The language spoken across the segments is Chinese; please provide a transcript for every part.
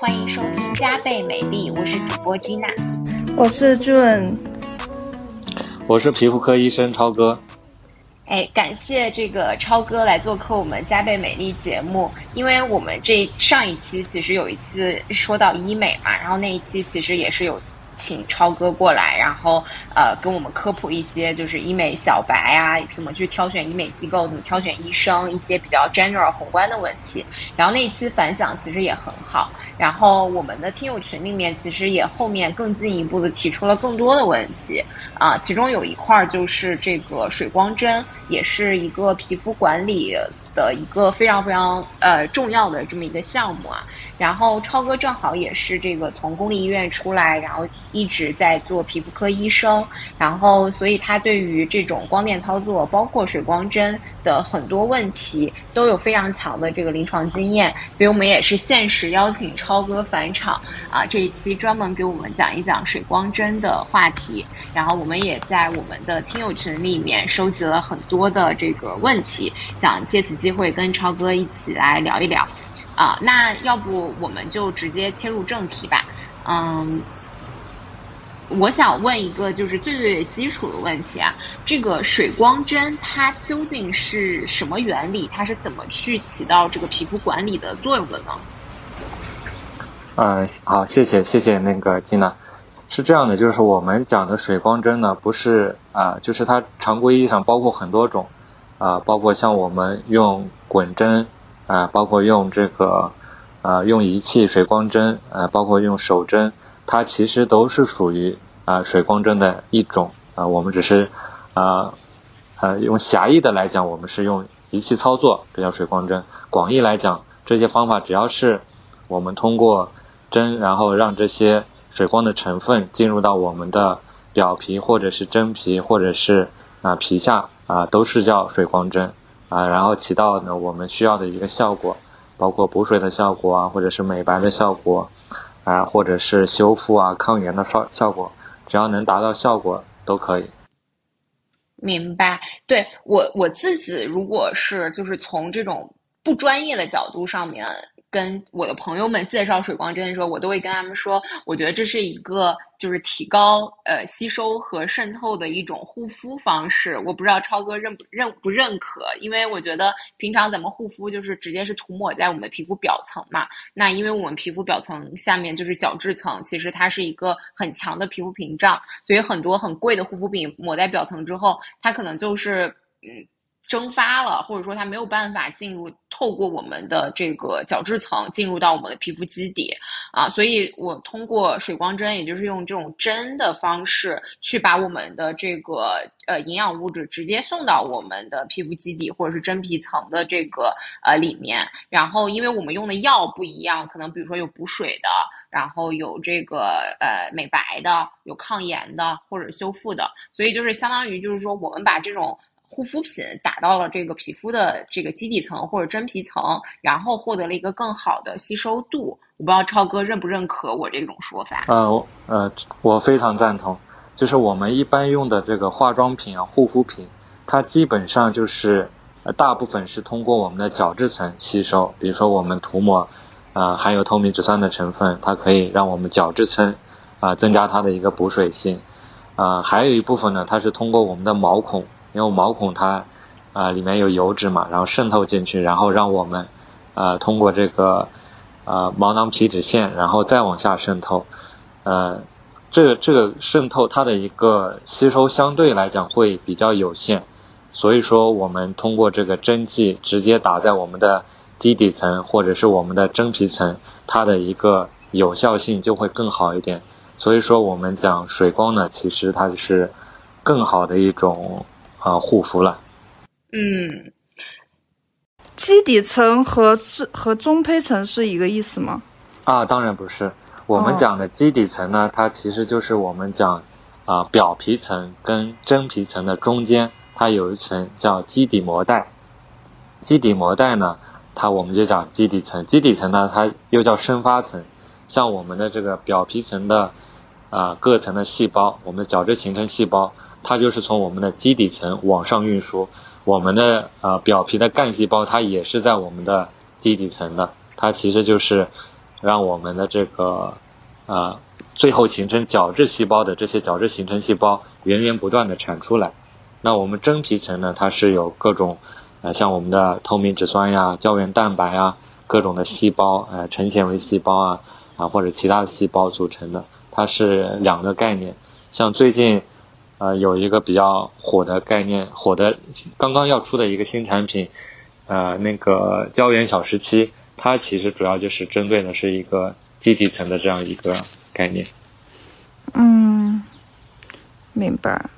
欢迎收听加倍美丽，我是主播 Gina，我是 June，我是皮肤科医生超哥。哎，感谢这个超哥来做客我们加倍美丽节目，因为我们这上一期其实有一次说到医美嘛，然后那一期其实也是有。请超哥过来，然后呃，跟我们科普一些就是医美小白啊，怎么去挑选医美机构，怎么挑选医生，一些比较 general 宏观的问题。然后那一期反响其实也很好。然后我们的听友群里面其实也后面更进一步的提出了更多的问题啊，其中有一块就是这个水光针，也是一个皮肤管理的一个非常非常呃重要的这么一个项目啊。然后超哥正好也是这个从公立医院出来，然后一直在做皮肤科医生，然后所以他对于这种光电操作，包括水光针的很多问题都有非常强的这个临床经验，所以我们也是限时邀请超哥返场啊，这一期专门给我们讲一讲水光针的话题。然后我们也在我们的听友群里面收集了很多的这个问题，想借此机会跟超哥一起来聊一聊。啊，那要不我们就直接切入正题吧。嗯，我想问一个就是最最基础的问题啊，这个水光针它究竟是什么原理？它是怎么去起到这个皮肤管理的作用的呢？嗯，好，谢谢谢谢那个金娜。是这样的，就是我们讲的水光针呢，不是啊，就是它常规意义上包括很多种啊，包括像我们用滚针。啊，包括用这个，啊，用仪器水光针，啊，包括用手针，它其实都是属于啊水光针的一种啊。我们只是啊，呃，用狭义的来讲，我们是用仪器操作，这叫水光针；广义来讲，这些方法只要是我们通过针，然后让这些水光的成分进入到我们的表皮，或者是真皮，或者是啊皮下啊，都是叫水光针。啊，然后起到呢我们需要的一个效果，包括补水的效果啊，或者是美白的效果，啊，或者是修复啊、抗炎的效效果，只要能达到效果都可以。明白，对我我自己如果是就是从这种不专业的角度上面。跟我的朋友们介绍水光针的时候，我都会跟他们说，我觉得这是一个就是提高呃吸收和渗透的一种护肤方式。我不知道超哥认不认不认可，因为我觉得平常咱们护肤就是直接是涂抹在我们的皮肤表层嘛。那因为我们皮肤表层下面就是角质层，其实它是一个很强的皮肤屏障，所以很多很贵的护肤品抹在表层之后，它可能就是嗯。蒸发了，或者说它没有办法进入，透过我们的这个角质层进入到我们的皮肤基底啊，所以我通过水光针，也就是用这种针的方式去把我们的这个呃营养物质直接送到我们的皮肤基底或者是真皮层的这个呃里面。然后，因为我们用的药不一样，可能比如说有补水的，然后有这个呃美白的，有抗炎的或者修复的，所以就是相当于就是说我们把这种。护肤品打到了这个皮肤的这个基底层或者真皮层，然后获得了一个更好的吸收度。我不知道超哥认不认可我这种说法？呃，呃，我非常赞同。就是我们一般用的这个化妆品啊、护肤品，它基本上就是呃大部分是通过我们的角质层吸收。比如说我们涂抹啊含有透明质酸的成分，它可以让我们角质层啊增加它的一个补水性。啊，还有一部分呢，它是通过我们的毛孔。因为毛孔它，啊里面有油脂嘛，然后渗透进去，然后让我们，呃通过这个，呃毛囊皮脂腺，然后再往下渗透，呃，这个这个渗透它的一个吸收相对来讲会比较有限，所以说我们通过这个针剂直接打在我们的基底层或者是我们的真皮层，它的一个有效性就会更好一点。所以说我们讲水光呢，其实它是更好的一种。啊，护肤了。嗯，基底层和是和中胚层是一个意思吗？啊，当然不是。我们讲的基底层呢，它其实就是我们讲啊表皮层跟真皮层的中间，它有一层叫基底膜带。基底膜带呢，它我们就讲基底层。基底层呢，它又叫生发层。像我们的这个表皮层的啊各层的细胞，我们的角质形成细胞。它就是从我们的基底层往上运输，我们的呃表皮的干细胞它也是在我们的基底层的，它其实就是让我们的这个啊最后形成角质细胞的这些角质形成细胞源源不断的产出来。那我们真皮层呢，它是有各种呃像我们的透明质酸呀、胶原蛋白啊、各种的细胞呃成纤维细胞啊啊或者其他的细胞组成的，它是两个概念。像最近。呃，有一个比较火的概念，火的刚刚要出的一个新产品，呃，那个胶原小时期，它其实主要就是针对的是一个基底层的这样一个概念。嗯，明白。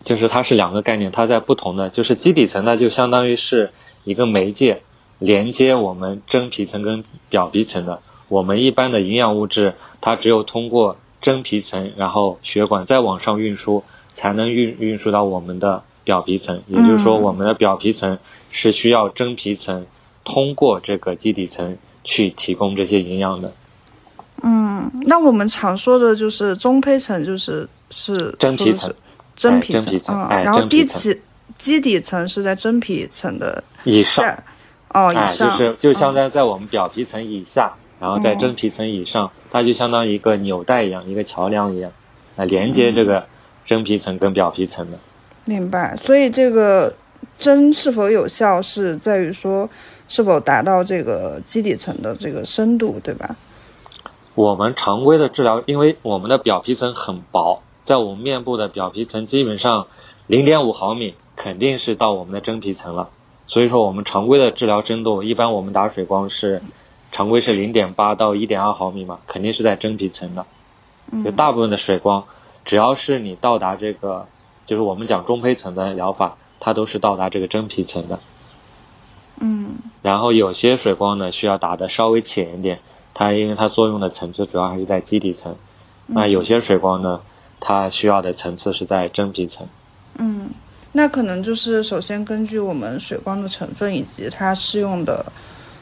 就是它是两个概念，它在不同的，就是基底层呢，就相当于是一个媒介，连接我们真皮层跟表皮层的。我们一般的营养物质，它只有通过真皮层，然后血管再往上运输。才能运运输到我们的表皮层，也就是说，我们的表皮层是需要真皮层通过这个基底层去提供这些营养的。嗯，那我们常说的就是中胚层，就是是真皮层，真皮层啊，然后基底基底层是在真皮层的以上，哦，以上就是就相当于在我们表皮层以下，然后在真皮层以上，它就相当于一个纽带一样，一个桥梁一样，来连接这个。真皮层跟表皮层的，明白。所以这个针是否有效，是在于说是否达到这个基底层的这个深度，对吧？我们常规的治疗，因为我们的表皮层很薄，在我们面部的表皮层基本上零点五毫米肯定是到我们的真皮层了。所以说，我们常规的治疗深度，一般我们打水光是常规是零点八到一点二毫米嘛，肯定是在真皮层的。就大部分的水光。只要是你到达这个，就是我们讲中胚层的疗法，它都是到达这个真皮层的。嗯。然后有些水光呢，需要打的稍微浅一点，它因为它作用的层次主要还是在基底层。那有些水光呢，它需要的层次是在真皮层。嗯，那可能就是首先根据我们水光的成分以及它适用的，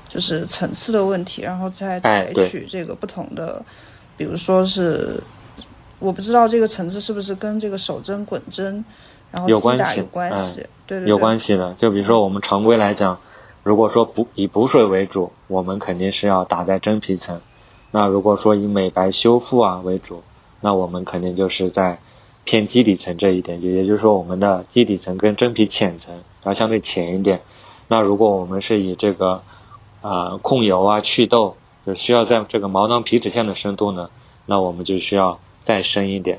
就是层次的问题，然后再采取这个不同的，比如说是。我不知道这个层次是不是跟这个手针、滚针，然后有关系有关系？对对，有关系的。就比如说我们常规来讲，如果说补以补水为主，我们肯定是要打在真皮层；那如果说以美白修复啊为主，那我们肯定就是在偏基底层这一点，就也就是说我们的基底层跟真皮浅层要相对浅一点。那如果我们是以这个啊控油啊祛痘，就需要在这个毛囊皮脂腺的深度呢，那我们就需要。再深一点，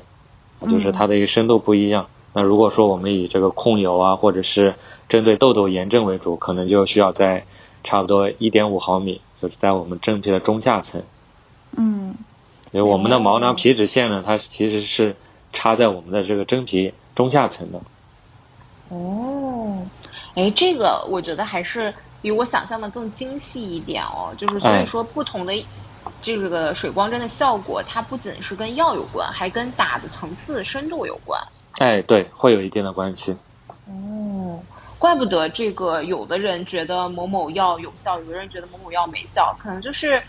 就是它的一个深度不一样。那如果说我们以这个控油啊，或者是针对痘痘炎症为主，可能就需要在差不多一点五毫米，就是在我们真皮的中下层。嗯，因为我们的毛囊皮脂腺呢，它其实是插在我们的这个真皮中下层的。哦，哎，这个我觉得还是比我想象的更精细一点哦。就是所以说不同的。这个水光针的效果，它不仅是跟药有关，还跟打的层次深度有关。哎，对，会有一定的关系。哦，怪不得这个有的人觉得某某药有效，有的人觉得某某药没效，可能就是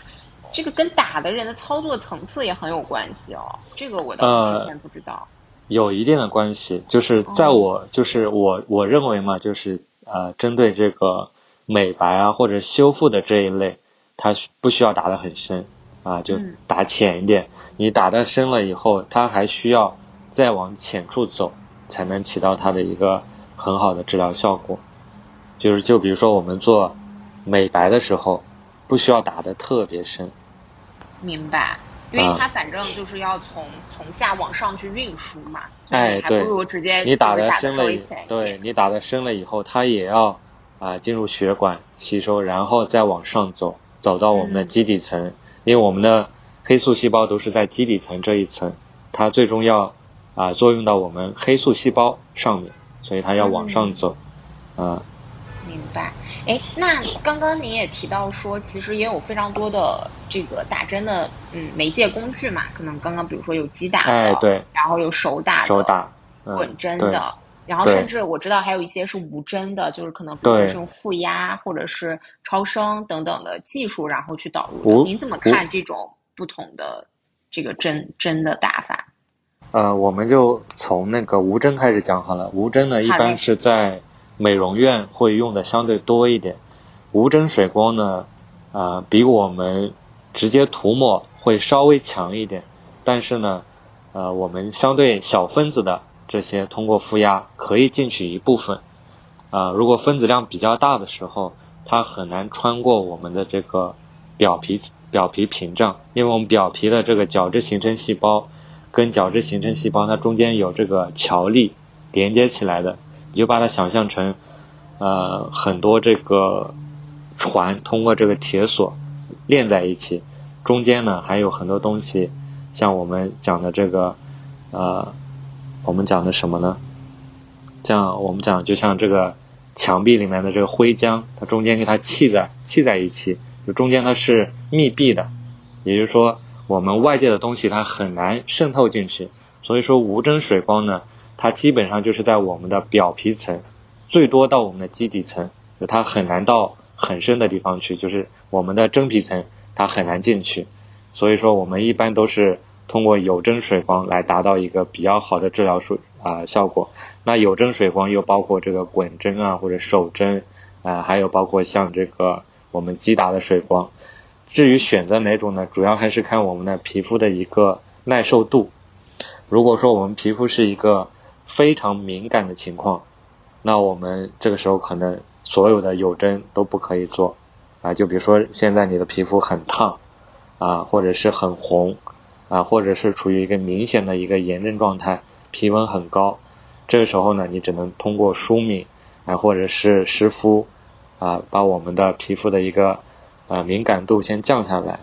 这个跟打的人的操作层次也很有关系哦。这个我倒之前不知道。有一定的关系，就是在我就是我我认为嘛，就是呃，针对这个美白啊或者修复的这一类。它不需要打得很深，啊，就打浅一点。你打的深了以后，它还需要再往浅处走，才能起到它的一个很好的治疗效果。就是，就比如说我们做美白的时候，不需要打的特别深。明白，因为它反正就是要从从下往上去运输嘛。哎，对。不如直接你打的深了，对你打的深了以后，它也要啊进入血管吸收，然后再往上走。走到我们的基底层，因为我们的黑素细胞都是在基底层这一层，它最终要啊作用到我们黑素细胞上面，所以它要往上走，啊。明白。哎，那刚刚您也提到说，其实也有非常多的这个打针的嗯媒介工具嘛，可能刚刚比如说有击打的，对，然后有手打、手打、滚针的。然后甚至我知道还有一些是无针的，就是可能比如说是用负压或者是超声等等的技术，然后去导入的。您怎么看这种不同的这个针针的打法？呃，我们就从那个无针开始讲好了。无针呢，一般是在美容院会用的相对多一点。无针水光呢，啊，比我们直接涂抹会稍微强一点，但是呢，呃，我们相对小分子的这些通过负压可以进去一部分，啊，如果分子量比较大的时候，它很难穿过我们的这个表皮表皮屏障，因为我们表皮的这个角质形成细胞跟角质形成细胞它中间有这个桥粒连接起来的，你就把它想象成。呃，很多这个船通过这个铁索链在一起，中间呢还有很多东西，像我们讲的这个，呃，我们讲的什么呢？像我们讲，就像这个墙壁里面的这个灰浆，它中间给它砌在砌在一起，就中间它是密闭的，也就是说，我们外界的东西它很难渗透进去。所以说，无针水光呢，它基本上就是在我们的表皮层。最多到我们的基底层，就它很难到很深的地方去，就是我们的真皮层它很难进去，所以说我们一般都是通过有针水光来达到一个比较好的治疗术啊效果。那有针水光又包括这个滚针啊或者手针啊，还有包括像这个我们击打的水光。至于选择哪种呢，主要还是看我们的皮肤的一个耐受度。如果说我们皮肤是一个非常敏感的情况。那我们这个时候可能所有的有针都不可以做，啊，就比如说现在你的皮肤很烫，啊，或者是很红，啊，或者是处于一个明显的一个炎症状态，皮温很高，这个时候呢，你只能通过舒敏，啊，或者是湿敷，啊，把我们的皮肤的一个呃敏感度先降下来。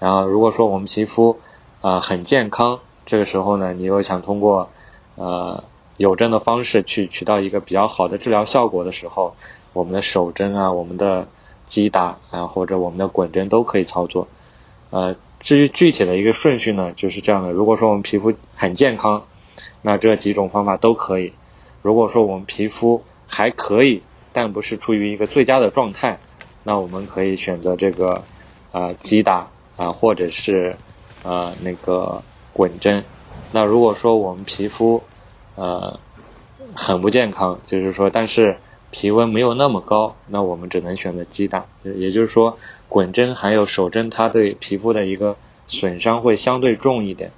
然后如果说我们皮肤啊很健康，这个时候呢，你又想通过呃。有针的方式去取到一个比较好的治疗效果的时候，我们的手针啊，我们的击打啊，或者我们的滚针都可以操作。呃，至于具体的一个顺序呢，就是这样的。如果说我们皮肤很健康，那这几种方法都可以；如果说我们皮肤还可以，但不是处于一个最佳的状态，那我们可以选择这个呃击打啊，或者是呃那个滚针。那如果说我们皮肤，呃，很不健康，就是说，但是皮温没有那么高，那我们只能选择击打。也就是说，滚针还有手针，它对皮肤的一个损伤会相对重一点。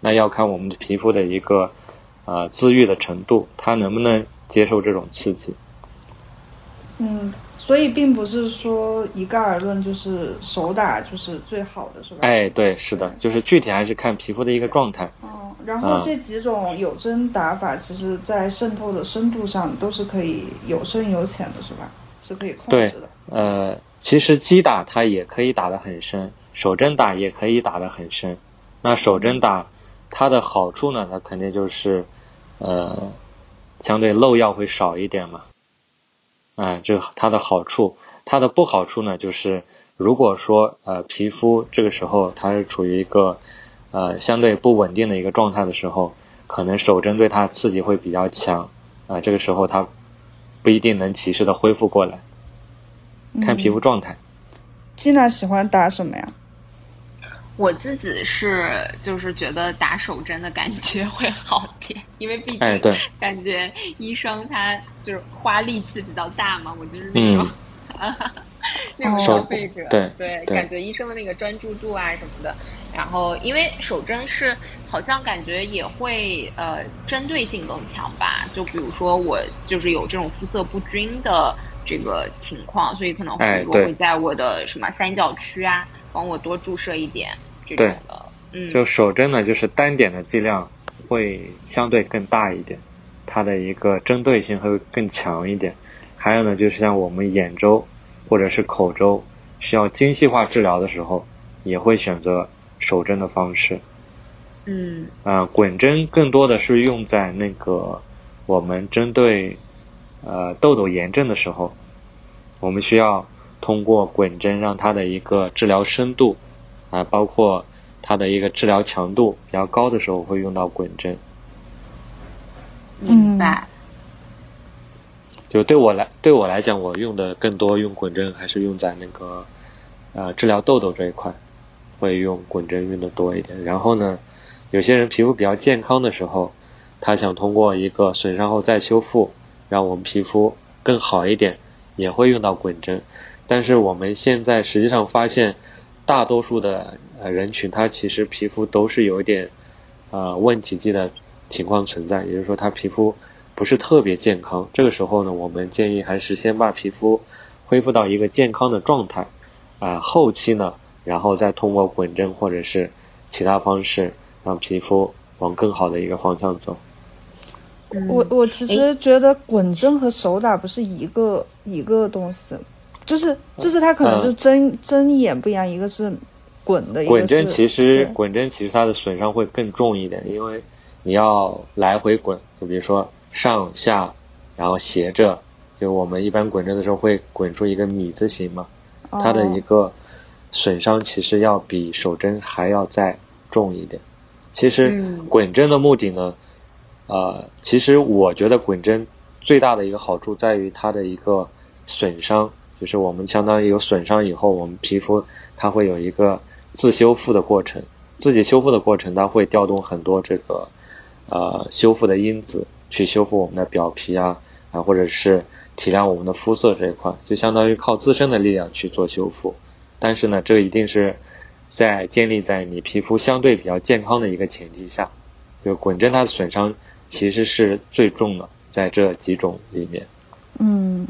那要看我们的皮肤的一个呃自愈的程度，它能不能接受这种刺激。嗯，所以并不是说一概而论，就是手打就是最好的，是吧？哎，对，是的，就是具体还是看皮肤的一个状态。哦，然后这几种有针打法，其实在渗透的深度上都是可以有深有浅的，是吧？是可以控制的。呃，其实击打它也可以打得很深，手针打也可以打得很深。那手针打它的好处呢？它肯定就是呃，相对漏药会少一点嘛。啊，这它的好处，它的不好处呢，就是如果说呃皮肤这个时候它是处于一个呃相对不稳定的一个状态的时候，可能手针对它刺激会比较强啊，这个时候它不一定能及时的恢复过来，看皮肤状态。金娜喜欢打什么呀？我自己是就是觉得打手针的感觉会好点，因为毕竟感觉医生他就是花力气比较大嘛，我就是那种 那种消费者，对对，感觉医生的那个专注度啊什么的。然后因为手针是好像感觉也会呃针对性更强吧，就比如说我就是有这种肤色不均的这个情况，所以可能会我会在我的什么三角区啊帮我多注射一点。这种的，嗯，就手针呢，就是单点的剂量会相对更大一点，它的一个针对性会更强一点。还有呢，就是像我们眼周或者是口周需要精细化治疗的时候，也会选择手针的方式。嗯，啊，滚针更多的是用在那个我们针对呃痘痘炎症的时候，我们需要通过滚针让它的一个治疗深度。啊，包括它的一个治疗强度比较高的时候，会用到滚针。明白。就对我来，对我来讲，我用的更多用滚针，还是用在那个呃治疗痘痘这一块，会用滚针用的多一点。然后呢，有些人皮肤比较健康的时候，他想通过一个损伤后再修复，让我们皮肤更好一点，也会用到滚针。但是我们现在实际上发现。大多数的呃人群，他其实皮肤都是有点呃问题肌的情况存在，也就是说他皮肤不是特别健康。这个时候呢，我们建议还是先把皮肤恢复到一个健康的状态，啊，后期呢，然后再通过滚针或者是其他方式让皮肤往更好的一个方向走。我我其实觉得滚针和手打不是一个一个东西。就是就是它可能就针针眼不一样，一个是滚的，滚针其实滚针其实它的损伤会更重一点，因为你要来回滚，就比如说上下，然后斜着，就我们一般滚针的时候会滚出一个米字形嘛，它的一个损伤其实要比手针还要再重一点。其实滚针的目的呢，呃，其实我觉得滚针最大的一个好处在于它的一个损伤。就是我们相当于有损伤以后，我们皮肤它会有一个自修复的过程，自己修复的过程，它会调动很多这个呃修复的因子去修复我们的表皮啊啊，或者是提亮我们的肤色这一块，就相当于靠自身的力量去做修复。但是呢，这个一定是在建立在你皮肤相对比较健康的一个前提下，就滚针它的损伤其实是最重的，在这几种里面。嗯。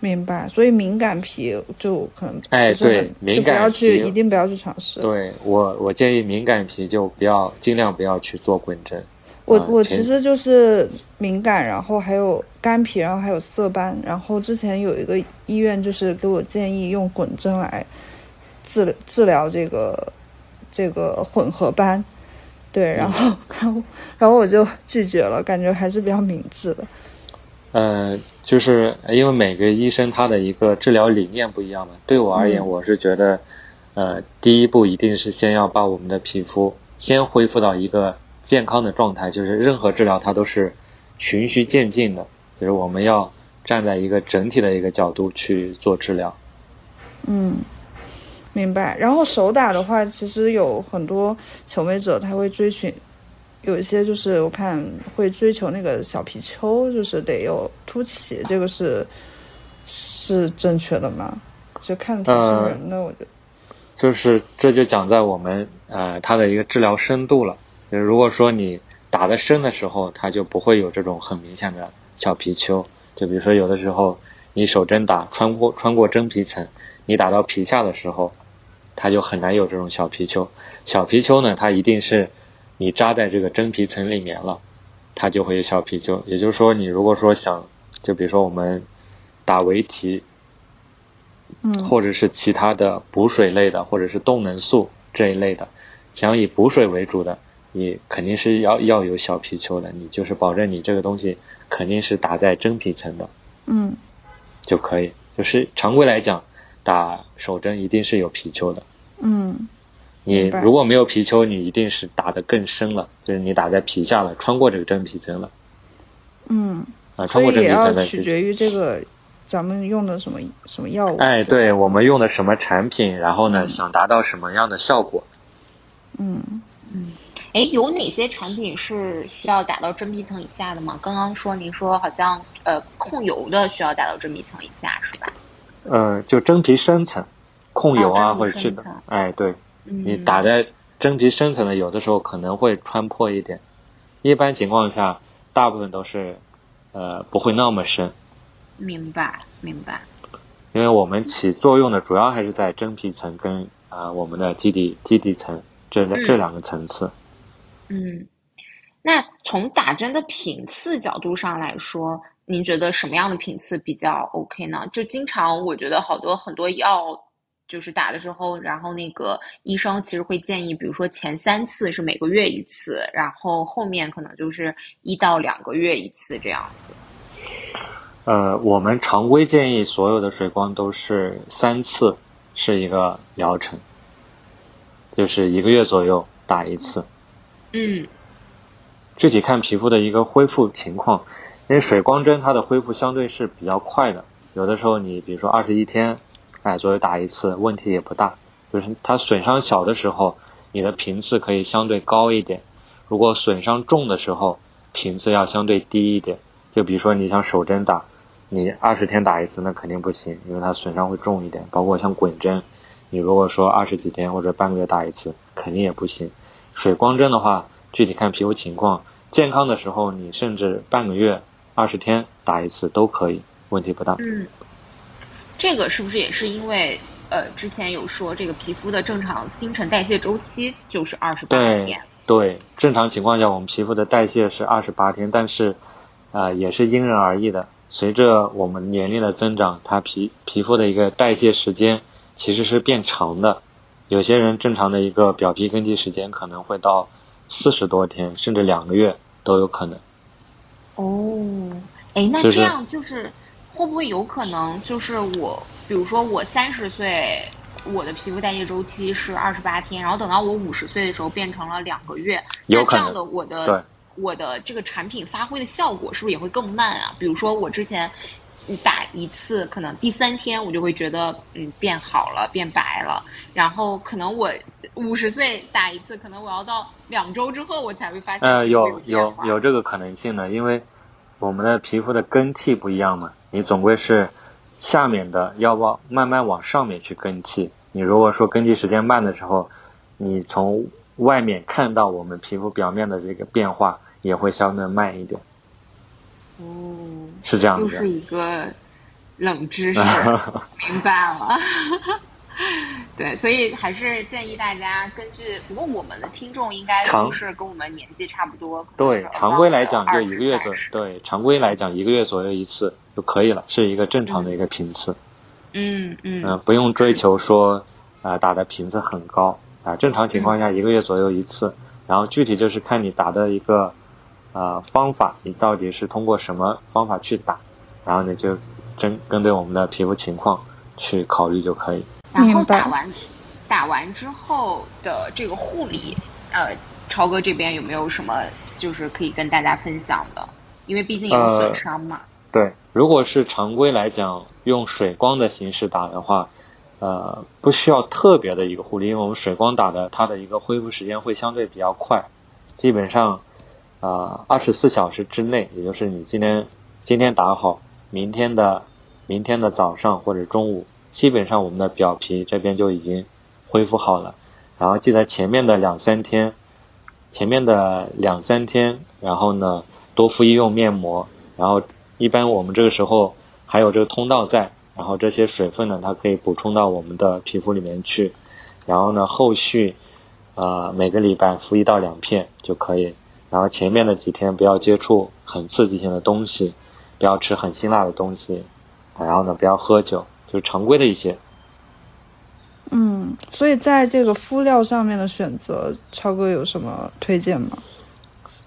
明白，所以敏感皮就可能哎，对，敏感不要去，一定不要去尝试。对我，我建议敏感皮就不要，尽量不要去做滚针。我我其实就是敏感，然后还有干皮，然后还有色斑，然后之前有一个医院就是给我建议用滚针来治治疗这个这个混合斑，对，然后 然后然后我就拒绝了，感觉还是比较明智的。嗯。就是因为每个医生他的一个治疗理念不一样嘛。对我而言，我是觉得，呃，第一步一定是先要把我们的皮肤先恢复到一个健康的状态。就是任何治疗它都是循序渐进的，就是我们要站在一个整体的一个角度去做治疗。嗯，明白。然后手打的话，其实有很多求美者他会追寻。有一些就是我看会追求那个小皮丘，就是得有凸起，这个是是正确的吗？就看挺生人的，我觉得。就是这就讲在我们呃它的一个治疗深度了。就是如果说你打的深的时候，它就不会有这种很明显的小皮丘。就比如说有的时候你手针打穿过穿过真皮层，你打到皮下的时候，它就很难有这种小皮丘。小皮丘呢，它一定是。你扎在这个真皮层里面了，它就会有小皮丘。也就是说，你如果说想，就比如说我们打围提，嗯，或者是其他的补水类的，或者是动能素这一类的，想以补水为主的，你肯定是要要有小皮丘的。你就是保证你这个东西肯定是打在真皮层的，嗯，就可以。就是常规来讲，打手针一定是有皮丘的，嗯。你如果没有皮丘，你一定是打得更深了，就是你打在皮下了，穿过这个真皮层了。嗯，啊，穿过真皮层取决于这个咱们用的什么什么药物。哎，对我们用的什么产品，然后呢，想达到什么样的效果？嗯嗯，哎，有哪些产品是需要打到真皮层以下的吗？刚刚说您说好像呃控油的需要打到真皮层以下是吧？呃，就真皮深层控油啊，或者是的，哎，对。你打在真皮深层的，有的时候可能会穿破一点，一般情况下，大部分都是，呃，不会那么深。明白，明白。因为我们起作用的主要还是在真皮层跟啊我们的基底基底层这这两个层次。嗯，那从打针的频次角度上来说，您觉得什么样的频次比较 OK 呢？就经常我觉得好多很多药。就是打的时候，然后那个医生其实会建议，比如说前三次是每个月一次，然后后面可能就是一到两个月一次这样子。呃，我们常规建议所有的水光都是三次是一个疗程，就是一个月左右打一次。嗯。具体看皮肤的一个恢复情况，因为水光针它的恢复相对是比较快的，有的时候你比如说二十一天。哎，左右打一次问题也不大，就是它损伤小的时候，你的频次可以相对高一点；如果损伤重的时候，频次要相对低一点。就比如说你像手针打，你二十天打一次那肯定不行，因为它损伤会重一点。包括像滚针，你如果说二十几天或者半个月打一次，肯定也不行。水光针的话，具体看皮肤情况，健康的时候你甚至半个月、二十天打一次都可以，问题不大。嗯，这个是不是也是因为呃之前有说这个皮肤的正常新陈代谢周期就是二十八天？对，正常情况下我们皮肤的代谢是二十八天，但是啊也是因人而异的。随着我们年龄的增长，它皮皮肤的一个代谢时间其实是变长的。有些人正常的一个表皮更替时间可能会到四十多天，甚至两个月都有可能。哦，哎，那这样就是会不会有可能就是我，比如说我三十岁，我的皮肤代谢周期是二十八天，然后等到我五十岁的时候变成了两个月，那这样的我的。我的这个产品发挥的效果是不是也会更慢啊？比如说我之前打一次，可能第三天我就会觉得嗯变好了，变白了。然后可能我五十岁打一次，可能我要到两周之后我才会发现。呃，有有有这个可能性的，因为我们的皮肤的更替不一样嘛。你总归是下面的要往慢慢往上面去更替。你如果说更替时间慢的时候，你从外面看到我们皮肤表面的这个变化。也会相对慢一点，哦，是这样子，又是一个冷知识，明白了。对，所以还是建议大家根据，不过我们的听众应该都是跟我们年纪差不多，对，常规来讲就一个月左右，对，常规来讲一个月左右一次就可以了，是一个正常的一个频次。嗯嗯，嗯，不用追求说啊打的频次很高啊，正常情况下一个月左右一次，然后具体就是看你打的一个。呃，方法你到底是通过什么方法去打，然后呢就针针对我们的皮肤情况去考虑就可以。然后打完打完之后的这个护理，呃，超哥这边有没有什么就是可以跟大家分享的？因为毕竟有损伤嘛。对，如果是常规来讲，用水光的形式打的话，呃，不需要特别的一个护理，因为我们水光打的它的一个恢复时间会相对比较快，基本上。啊，二十四小时之内，也就是你今天今天打好，明天的明天的早上或者中午，基本上我们的表皮这边就已经恢复好了。然后记得前面的两三天，前面的两三天，然后呢多敷医用面膜。然后一般我们这个时候还有这个通道在，然后这些水分呢，它可以补充到我们的皮肤里面去。然后呢，后续呃每个礼拜敷一到两片就可以。然后前面的几天不要接触很刺激性的东西，不要吃很辛辣的东西，然后呢不要喝酒，就是常规的一些。嗯，所以在这个敷料上面的选择，超哥有什么推荐吗？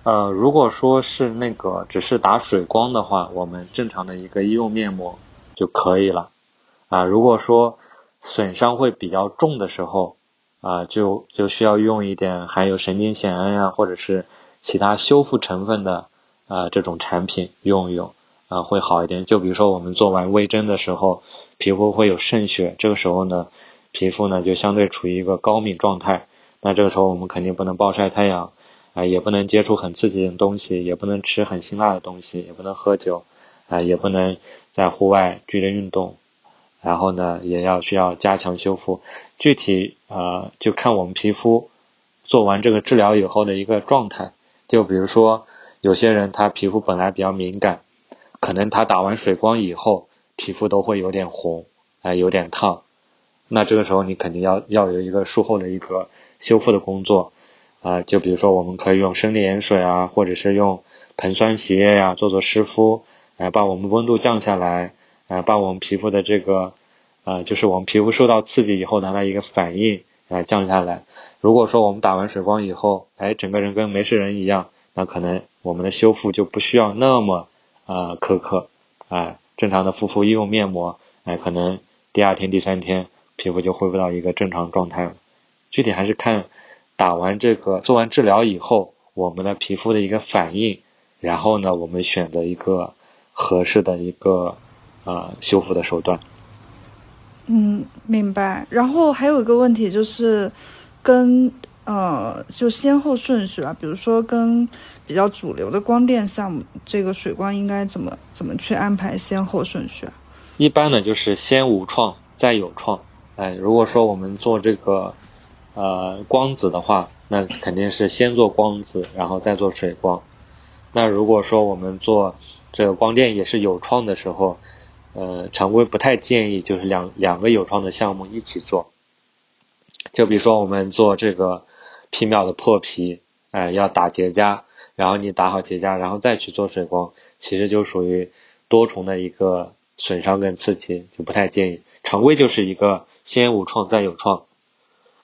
呃，如果说是那个只是打水光的话，我们正常的一个医用面膜就可以了。啊，如果说损伤会比较重的时候，啊，就就需要用一点含有神经酰胺呀，或者是。其他修复成分的啊这种产品用用啊会好一点。就比如说我们做完微针的时候，皮肤会有渗血，这个时候呢，皮肤呢就相对处于一个高敏状态。那这个时候我们肯定不能暴晒太阳啊，也不能接触很刺激的东西，也不能吃很辛辣的东西，也不能喝酒啊，也不能在户外剧烈运动。然后呢，也要需要加强修复。具体啊，就看我们皮肤做完这个治疗以后的一个状态。就比如说，有些人他皮肤本来比较敏感，可能他打完水光以后，皮肤都会有点红，哎，有点烫。那这个时候你肯定要要有一个术后的一个修复的工作，啊，就比如说我们可以用生理盐水啊，或者是用硼酸洗液呀做做湿敷，哎，把我们温度降下来，哎，把我们皮肤的这个，呃，就是我们皮肤受到刺激以后的它一个反应，来降下来。如果说我们打完水光以后，哎，整个人跟没事人一样，那可能我们的修复就不需要那么啊苛刻，啊，正常的敷敷医用面膜，哎，可能第二天、第三天皮肤就恢复到一个正常状态了。具体还是看打完这个做完治疗以后，我们的皮肤的一个反应，然后呢，我们选择一个合适的一个啊修复的手段。嗯，明白。然后还有一个问题就是。跟呃，就先后顺序啊，比如说跟比较主流的光电项目，这个水光应该怎么怎么去安排先后顺序啊？一般呢，就是先无创再有创，哎，如果说我们做这个呃光子的话，那肯定是先做光子，然后再做水光。那如果说我们做这个光电也是有创的时候，呃，常规不太建议就是两两个有创的项目一起做。就比如说我们做这个皮秒的破皮，哎，要打结痂，然后你打好结痂，然后再去做水光，其实就属于多重的一个损伤跟刺激，就不太建议。常规就是一个先无创再有创，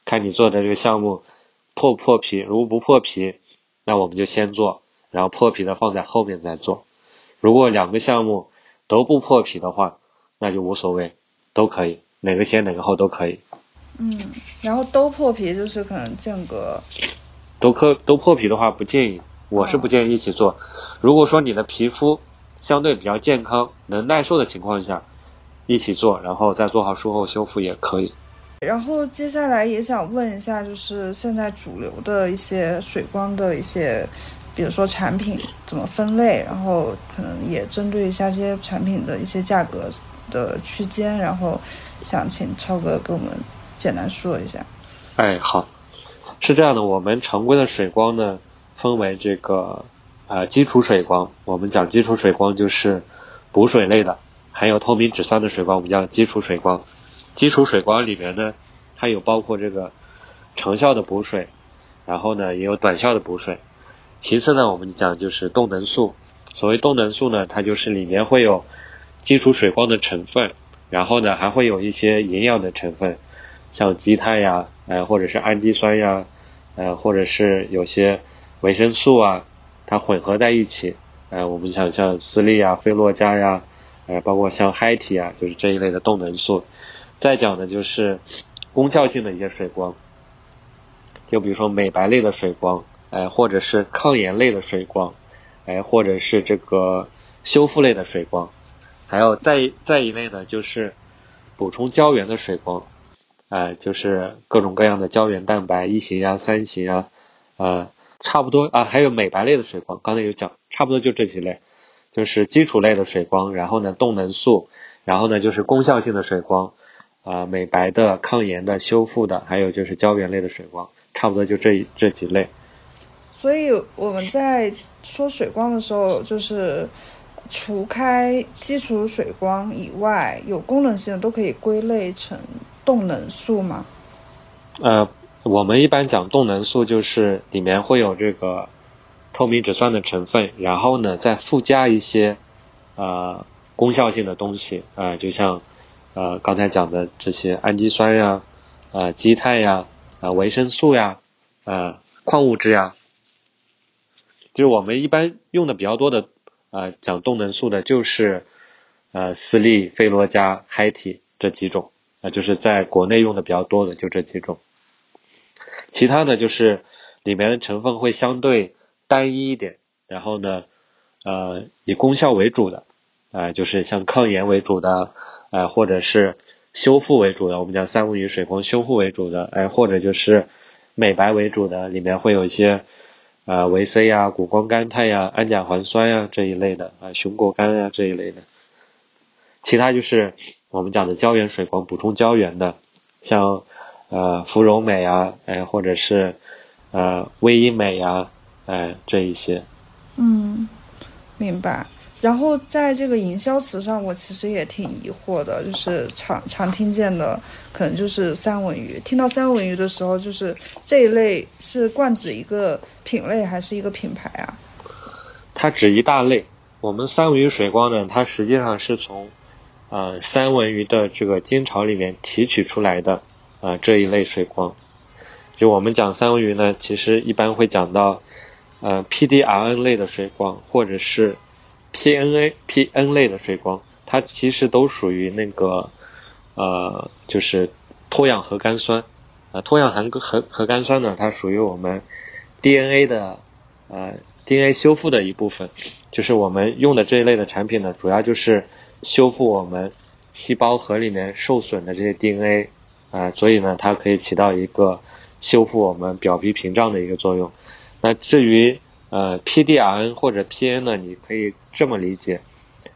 看你做的这个项目破不破皮，如果不破皮，那我们就先做，然后破皮的放在后面再做。如果两个项目都不破皮的话，那就无所谓，都可以，哪个先哪个后都可以。嗯，然后都破皮就是可能间隔，都破都破皮的话不建议，我是不建议一起做。如果说你的皮肤相对比较健康、能耐受的情况下，一起做，然后再做好术后修复也可以。然后接下来也想问一下，就是现在主流的一些水光的一些，比如说产品怎么分类，然后可能也针对一下这些产品的一些价格的区间，然后想请超哥给我们。简单说一下，哎，好，是这样的，我们常规的水光呢，分为这个呃基础水光，我们讲基础水光就是补水类的，含有透明质酸的水光，我们叫基础水光。基础水光里面呢，它有包括这个长效的补水，然后呢也有短效的补水。其次呢，我们讲就是动能素。所谓动能素呢，它就是里面会有基础水光的成分，然后呢还会有一些营养的成分。像积肽呀，呃，或者是氨基酸呀，呃，或者是有些维生素啊，它混合在一起，呃，我们想像斯利啊、菲洛嘉呀，呃，包括像嗨体啊，就是这一类的动能素。再讲的就是功效性的一些水光，就比如说美白类的水光，哎，或者是抗炎类的水光，哎，或者是这个修复类的水光，还有再再一类呢，就是补充胶原的水光。哎，就是各种各样的胶原蛋白，一型啊、三型啊，呃，差不多啊，还有美白类的水光，刚才有讲，差不多就这几类，就是基础类的水光，然后呢，动能素，然后呢，就是功效性的水光，啊，美白的、抗炎的、修复的，还有就是胶原类的水光，差不多就这这几类。所以我们在说水光的时候，就是除开基础水光以外，有功能性的都可以归类成。动能素吗？呃，我们一般讲动能素，就是里面会有这个透明质酸的成分，然后呢再附加一些呃功效性的东西啊，就像呃刚才讲的这些氨基酸呀、呃基肽呀、啊维生素呀、呃矿物质呀，就是我们一般用的比较多的啊讲动能素的，就是呃斯利、菲洛嘉、嗨体这几种。啊，就是在国内用的比较多的就这几种，其他的就是里面的成分会相对单一一点，然后呢，呃，以功效为主的，啊，就是像抗炎为主的，呃，或者是修复为主的，我们讲三文鱼水光修复为主的，哎，或者就是美白为主的，里面会有一些啊维 C 呀、谷胱甘肽呀、氨甲环酸呀这一类的，啊，熊果苷呀这一类的，其他就是。我们讲的胶原水光补充胶原的，像呃芙蓉美啊，哎或者是呃微医美呀，哎这一些。嗯，明白。然后在这个营销词上，我其实也挺疑惑的，就是常常听见的，可能就是三文鱼。听到三文鱼的时候，就是这一类是冠指一个品类还是一个品牌啊？它指一大类。我们三文鱼水光呢，它实际上是从呃，三文鱼的这个金巢里面提取出来的啊这一类水光，就我们讲三文鱼呢，其实一般会讲到呃 PDRN 类的水光，或者是 PNA PN 类的水光，它其实都属于那个呃就是脱氧核苷酸啊脱氧核核核苷酸呢，它属于我们 DNA 的呃 DNA 修复的一部分，就是我们用的这一类的产品呢，主要就是。修复我们细胞核里面受损的这些 DNA 啊，所以呢，它可以起到一个修复我们表皮屏障的一个作用。那至于呃 PDRN 或者 PN 呢，你可以这么理解，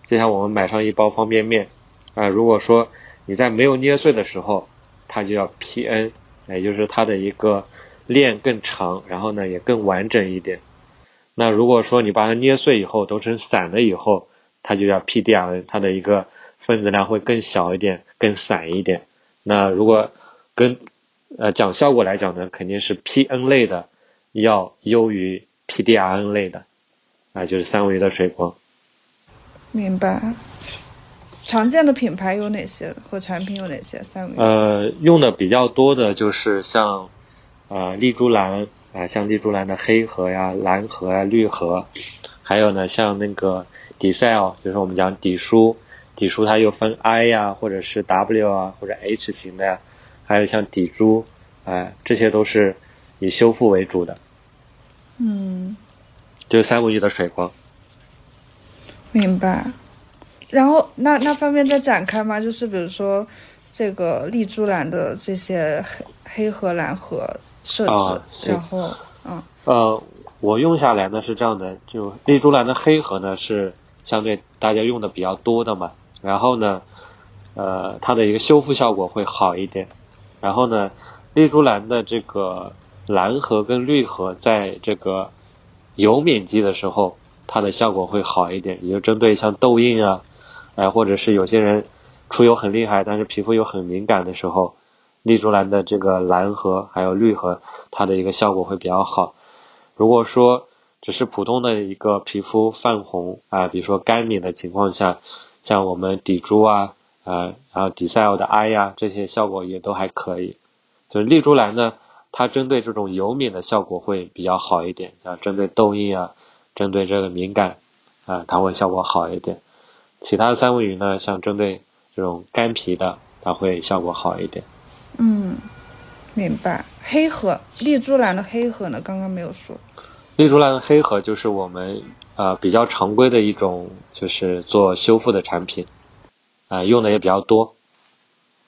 就像我们买上一包方便面啊，如果说你在没有捏碎的时候，它就要 PN，也就是它的一个链更长，然后呢也更完整一点。那如果说你把它捏碎以后都成散了以后，它就叫 PDRN，它的一个分子量会更小一点，更散一点。那如果跟呃讲效果来讲呢，肯定是 PN 类的要优于 PDRN 类的，啊，就是三维的水光。明白。常见的品牌有哪些和产品有哪些？三维？呃，用的比较多的就是像呃丽珠兰啊，像丽珠兰的黑盒呀、蓝盒呀、绿盒，还有呢像那个底塞尔，就是我们讲底书，底书它又分 I 呀，或者是 W 啊，或者 H 型的呀，还有像底珠，哎，这些都是以修复为主的。嗯，就是三文鱼的水光。明白。然后，那那方便再展开吗？就是比如说，这个丽珠兰的这些黑黑盒蓝盒设置，然后，嗯，呃，我用下来呢是这样的，就丽珠兰的黑盒呢是相对大家用的比较多的嘛，然后呢，呃，它的一个修复效果会好一点，然后呢，丽珠兰的这个蓝盒跟绿盒在这个油敏肌的时候，它的效果会好一点，也就针对像痘印啊。哎，或者是有些人出油很厉害，但是皮肤又很敏感的时候，丽珠兰的这个蓝盒还有绿盒，它的一个效果会比较好。如果说只是普通的一个皮肤泛红啊，比如说干敏的情况下，像我们底珠啊，呃，然后底塞尔的 I 呀，这些效果也都还可以。就是丽珠兰呢，它针对这种油敏的效果会比较好一点，像针对痘印啊，针对这个敏感啊，它会效果好一点。其他的三文鱼呢，像针对这种干皮的，它会效果好一点。嗯，明白。黑盒，丽珠兰的黑盒呢？刚刚没有说。丽珠兰的黑盒就是我们呃比较常规的一种，就是做修复的产品，啊，用的也比较多。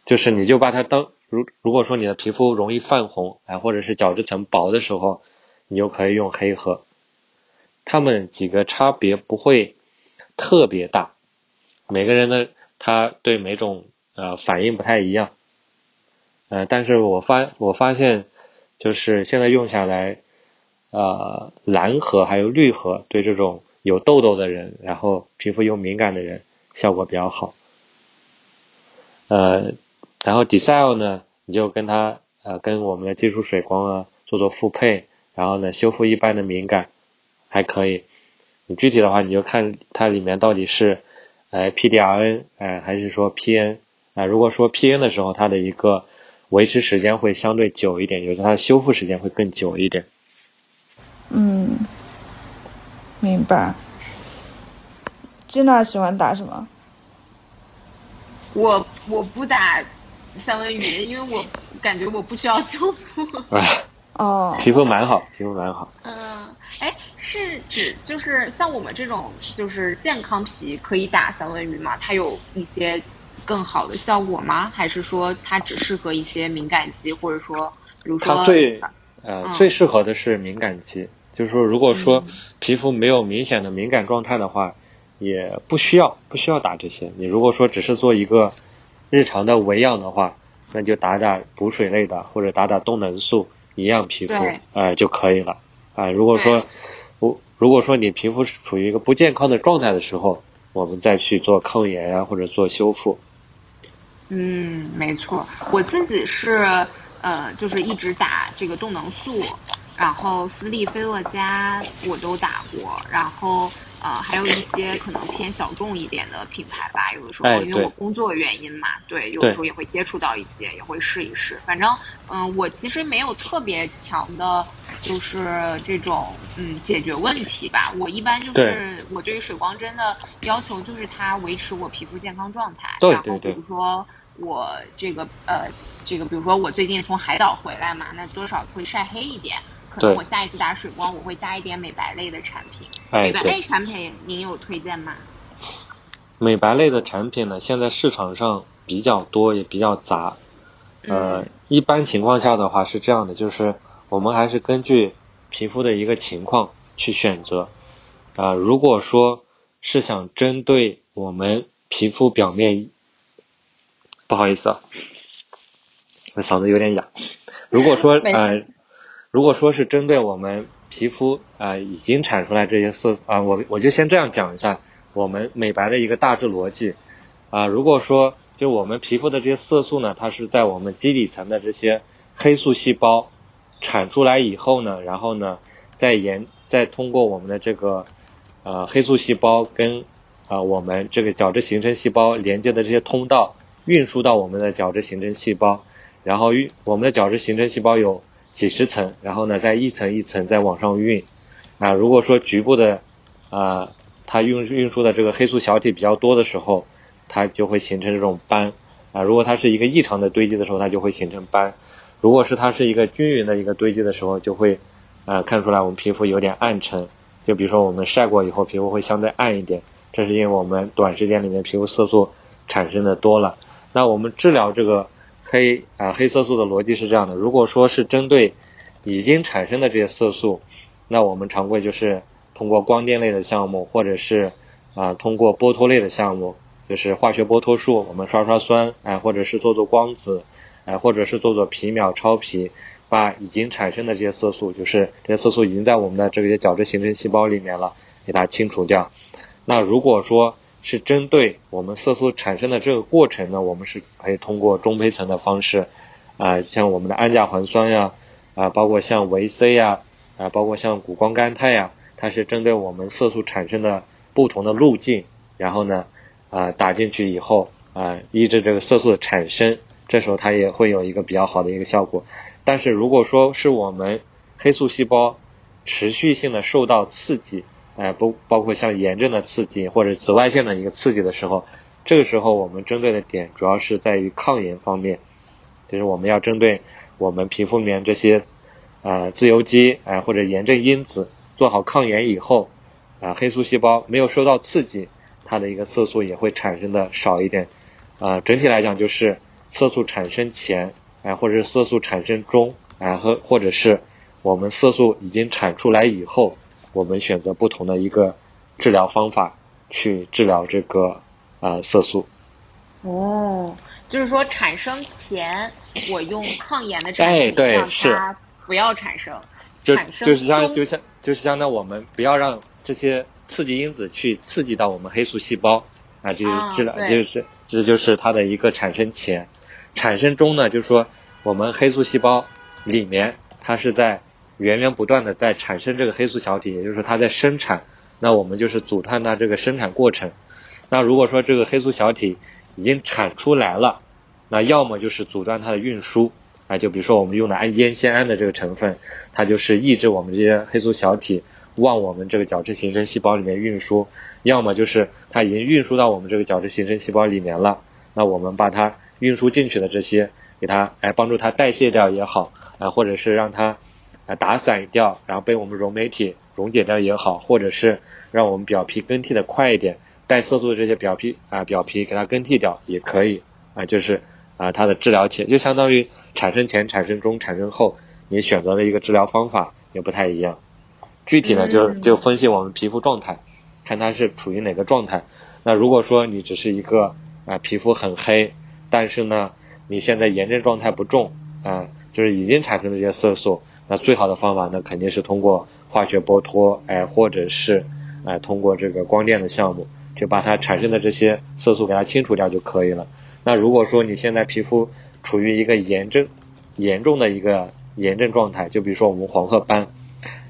就是你就把它当如如果说你的皮肤容易泛红，哎，或者是角质层薄的时候，你就可以用黑盒。它们几个差别不会特别大。每个人的他对每种呃反应不太一样，呃，但是我发我发现就是现在用下来，呃，蓝盒还有绿盒对这种有痘痘的人，然后皮肤又敏感的人效果比较好，呃，然后 Decel 呢，你就跟它呃跟我们的基础水光啊做做复配，然后呢修复一般的敏感还可以，你具体的话你就看它里面到底是。呃，PDRN，哎，还是说 PN，啊，如果说 PN 的时候，它的一个维持时间会相对久一点，也就是它的修复时间会更久一点。嗯，明白。金娜喜欢打什么？我我不打三文鱼，因为我感觉我不需要修复。哦，皮肤蛮好，皮肤蛮好。嗯。哎，是指就是像我们这种就是健康皮可以打三文鱼吗？它有一些更好的效果吗？还是说它只适合一些敏感肌，或者说比如说它最呃最适合的是敏感肌，就是说如果说皮肤没有明显的敏感状态的话，也不需要不需要打这些。你如果说只是做一个日常的维养的话，那就打打补水类的或者打打动能素营养皮肤哎就可以了。啊，如果说，我如果说你皮肤是处于一个不健康的状态的时候，我们再去做抗炎呀，或者做修复。嗯，没错，我自己是呃，就是一直打这个动能素，然后斯利菲洛嘉我都打过，然后。呃，还有一些可能偏小众一点的品牌吧，有的时候因为我工作原因嘛，对，有的时候也会接触到一些，也会试一试。反正，嗯，我其实没有特别强的，就是这种嗯解决问题吧。我一般就是我对于水光针的要求就是它维持我皮肤健康状态。对然后比如说我这个呃这个，比如说我最近从海岛回来嘛，那多少会晒黑一点。可能我下一次打水光，我会加一点美白类的产品。美白类产品您有推荐吗？美白类的产品呢，现在市场上比较多，也比较杂。呃，一般情况下的话是这样的，就是我们还是根据皮肤的一个情况去选择。啊，如果说是想针对我们皮肤表面，不好意思啊，我嗓子有点哑。如果说呃，如果说是针对我们皮肤啊已经产出来这些色啊，我我就先这样讲一下我们美白的一个大致逻辑啊。如果说就我们皮肤的这些色素呢，它是在我们基底层的这些黑素细胞产出来以后呢，然后呢再沿再通过我们的这个呃黑素细胞跟啊我们这个角质形成细胞连接的这些通道运输到我们的角质形成细胞。然后运我们的角质形成细胞有几十层，然后呢再一层一层再往上运，啊，如果说局部的，啊，它运运输的这个黑素小体比较多的时候，它就会形成这种斑，啊，如果它是一个异常的堆积的时候，它就会形成斑，如果是它是一个均匀的一个堆积的时候，就会，啊，看出来我们皮肤有点暗沉，就比如说我们晒过以后皮肤会相对暗一点，这是因为我们短时间里面皮肤色素产生的多了，那我们治疗这个。黑啊，黑色素的逻辑是这样的：如果说是针对已经产生的这些色素，那我们常规就是通过光电类的项目，或者是啊通过剥脱类的项目，就是化学剥脱术，我们刷刷酸，哎，或者是做做光子，哎，或者是做做皮秒超皮，把已经产生的这些色素，就是这些色素已经在我们的这些角质形成细胞里面了，给它清除掉。那如果说，是针对我们色素产生的这个过程呢，我们是可以通过中胚层的方式，啊，像我们的氨甲环酸呀，啊，包括像维 C 呀，啊，包括像谷胱甘肽呀，它是针对我们色素产生的不同的路径，然后呢，啊，打进去以后，啊，抑制这个色素的产生，这时候它也会有一个比较好的一个效果。但是如果说是我们黑素细胞持续性的受到刺激，哎，不包括像炎症的刺激或者紫外线的一个刺激的时候，这个时候我们针对的点主要是在于抗炎方面，就是我们要针对我们皮肤里面这些啊自由基哎或者炎症因子做好抗炎以后，啊黑素细胞没有受到刺激，它的一个色素也会产生的少一点，啊整体来讲就是色素产生前哎或者是色素产生中哎和或者是我们色素已经产出来以后。我们选择不同的一个治疗方法去治疗这个啊色素。哦，就是说产生前我用抗炎的产品让它不要产生，产生就是像就像就是相当我们不要让这些刺激因子去刺激到我们黑素细胞啊，就是治疗就是这就是它的一个产生前，产生中呢就是说我们黑素细胞里面它是在。源源不断的在产生这个黑素小体，也就是它在生产，那我们就是阻断它这个生产过程。那如果说这个黑素小体已经产出来了，那要么就是阻断它的运输，啊，就比如说我们用的氨烟酰胺的这个成分，它就是抑制我们这些黑素小体往我们这个角质形成细胞里面运输；要么就是它已经运输到我们这个角质形成细胞里面了，那我们把它运输进去的这些，给它来帮助它代谢掉也好，啊，或者是让它。啊，打散掉，然后被我们溶酶体溶解掉也好，或者是让我们表皮更替的快一点，带色素的这些表皮啊，表皮给它更替掉也可以啊，就是啊，它的治疗前就相当于产生前、产生中、产生后，你选择的一个治疗方法也不太一样。具体呢，就就分析我们皮肤状态，看它是处于哪个状态。那如果说你只是一个啊皮肤很黑，但是呢你现在炎症状态不重啊，就是已经产生这些色素。那最好的方法呢，肯定是通过化学剥脱，哎，或者是哎通过这个光电的项目，就把它产生的这些色素给它清除掉就可以了。那如果说你现在皮肤处于一个炎症严重的一个炎症状态，就比如说我们黄褐斑，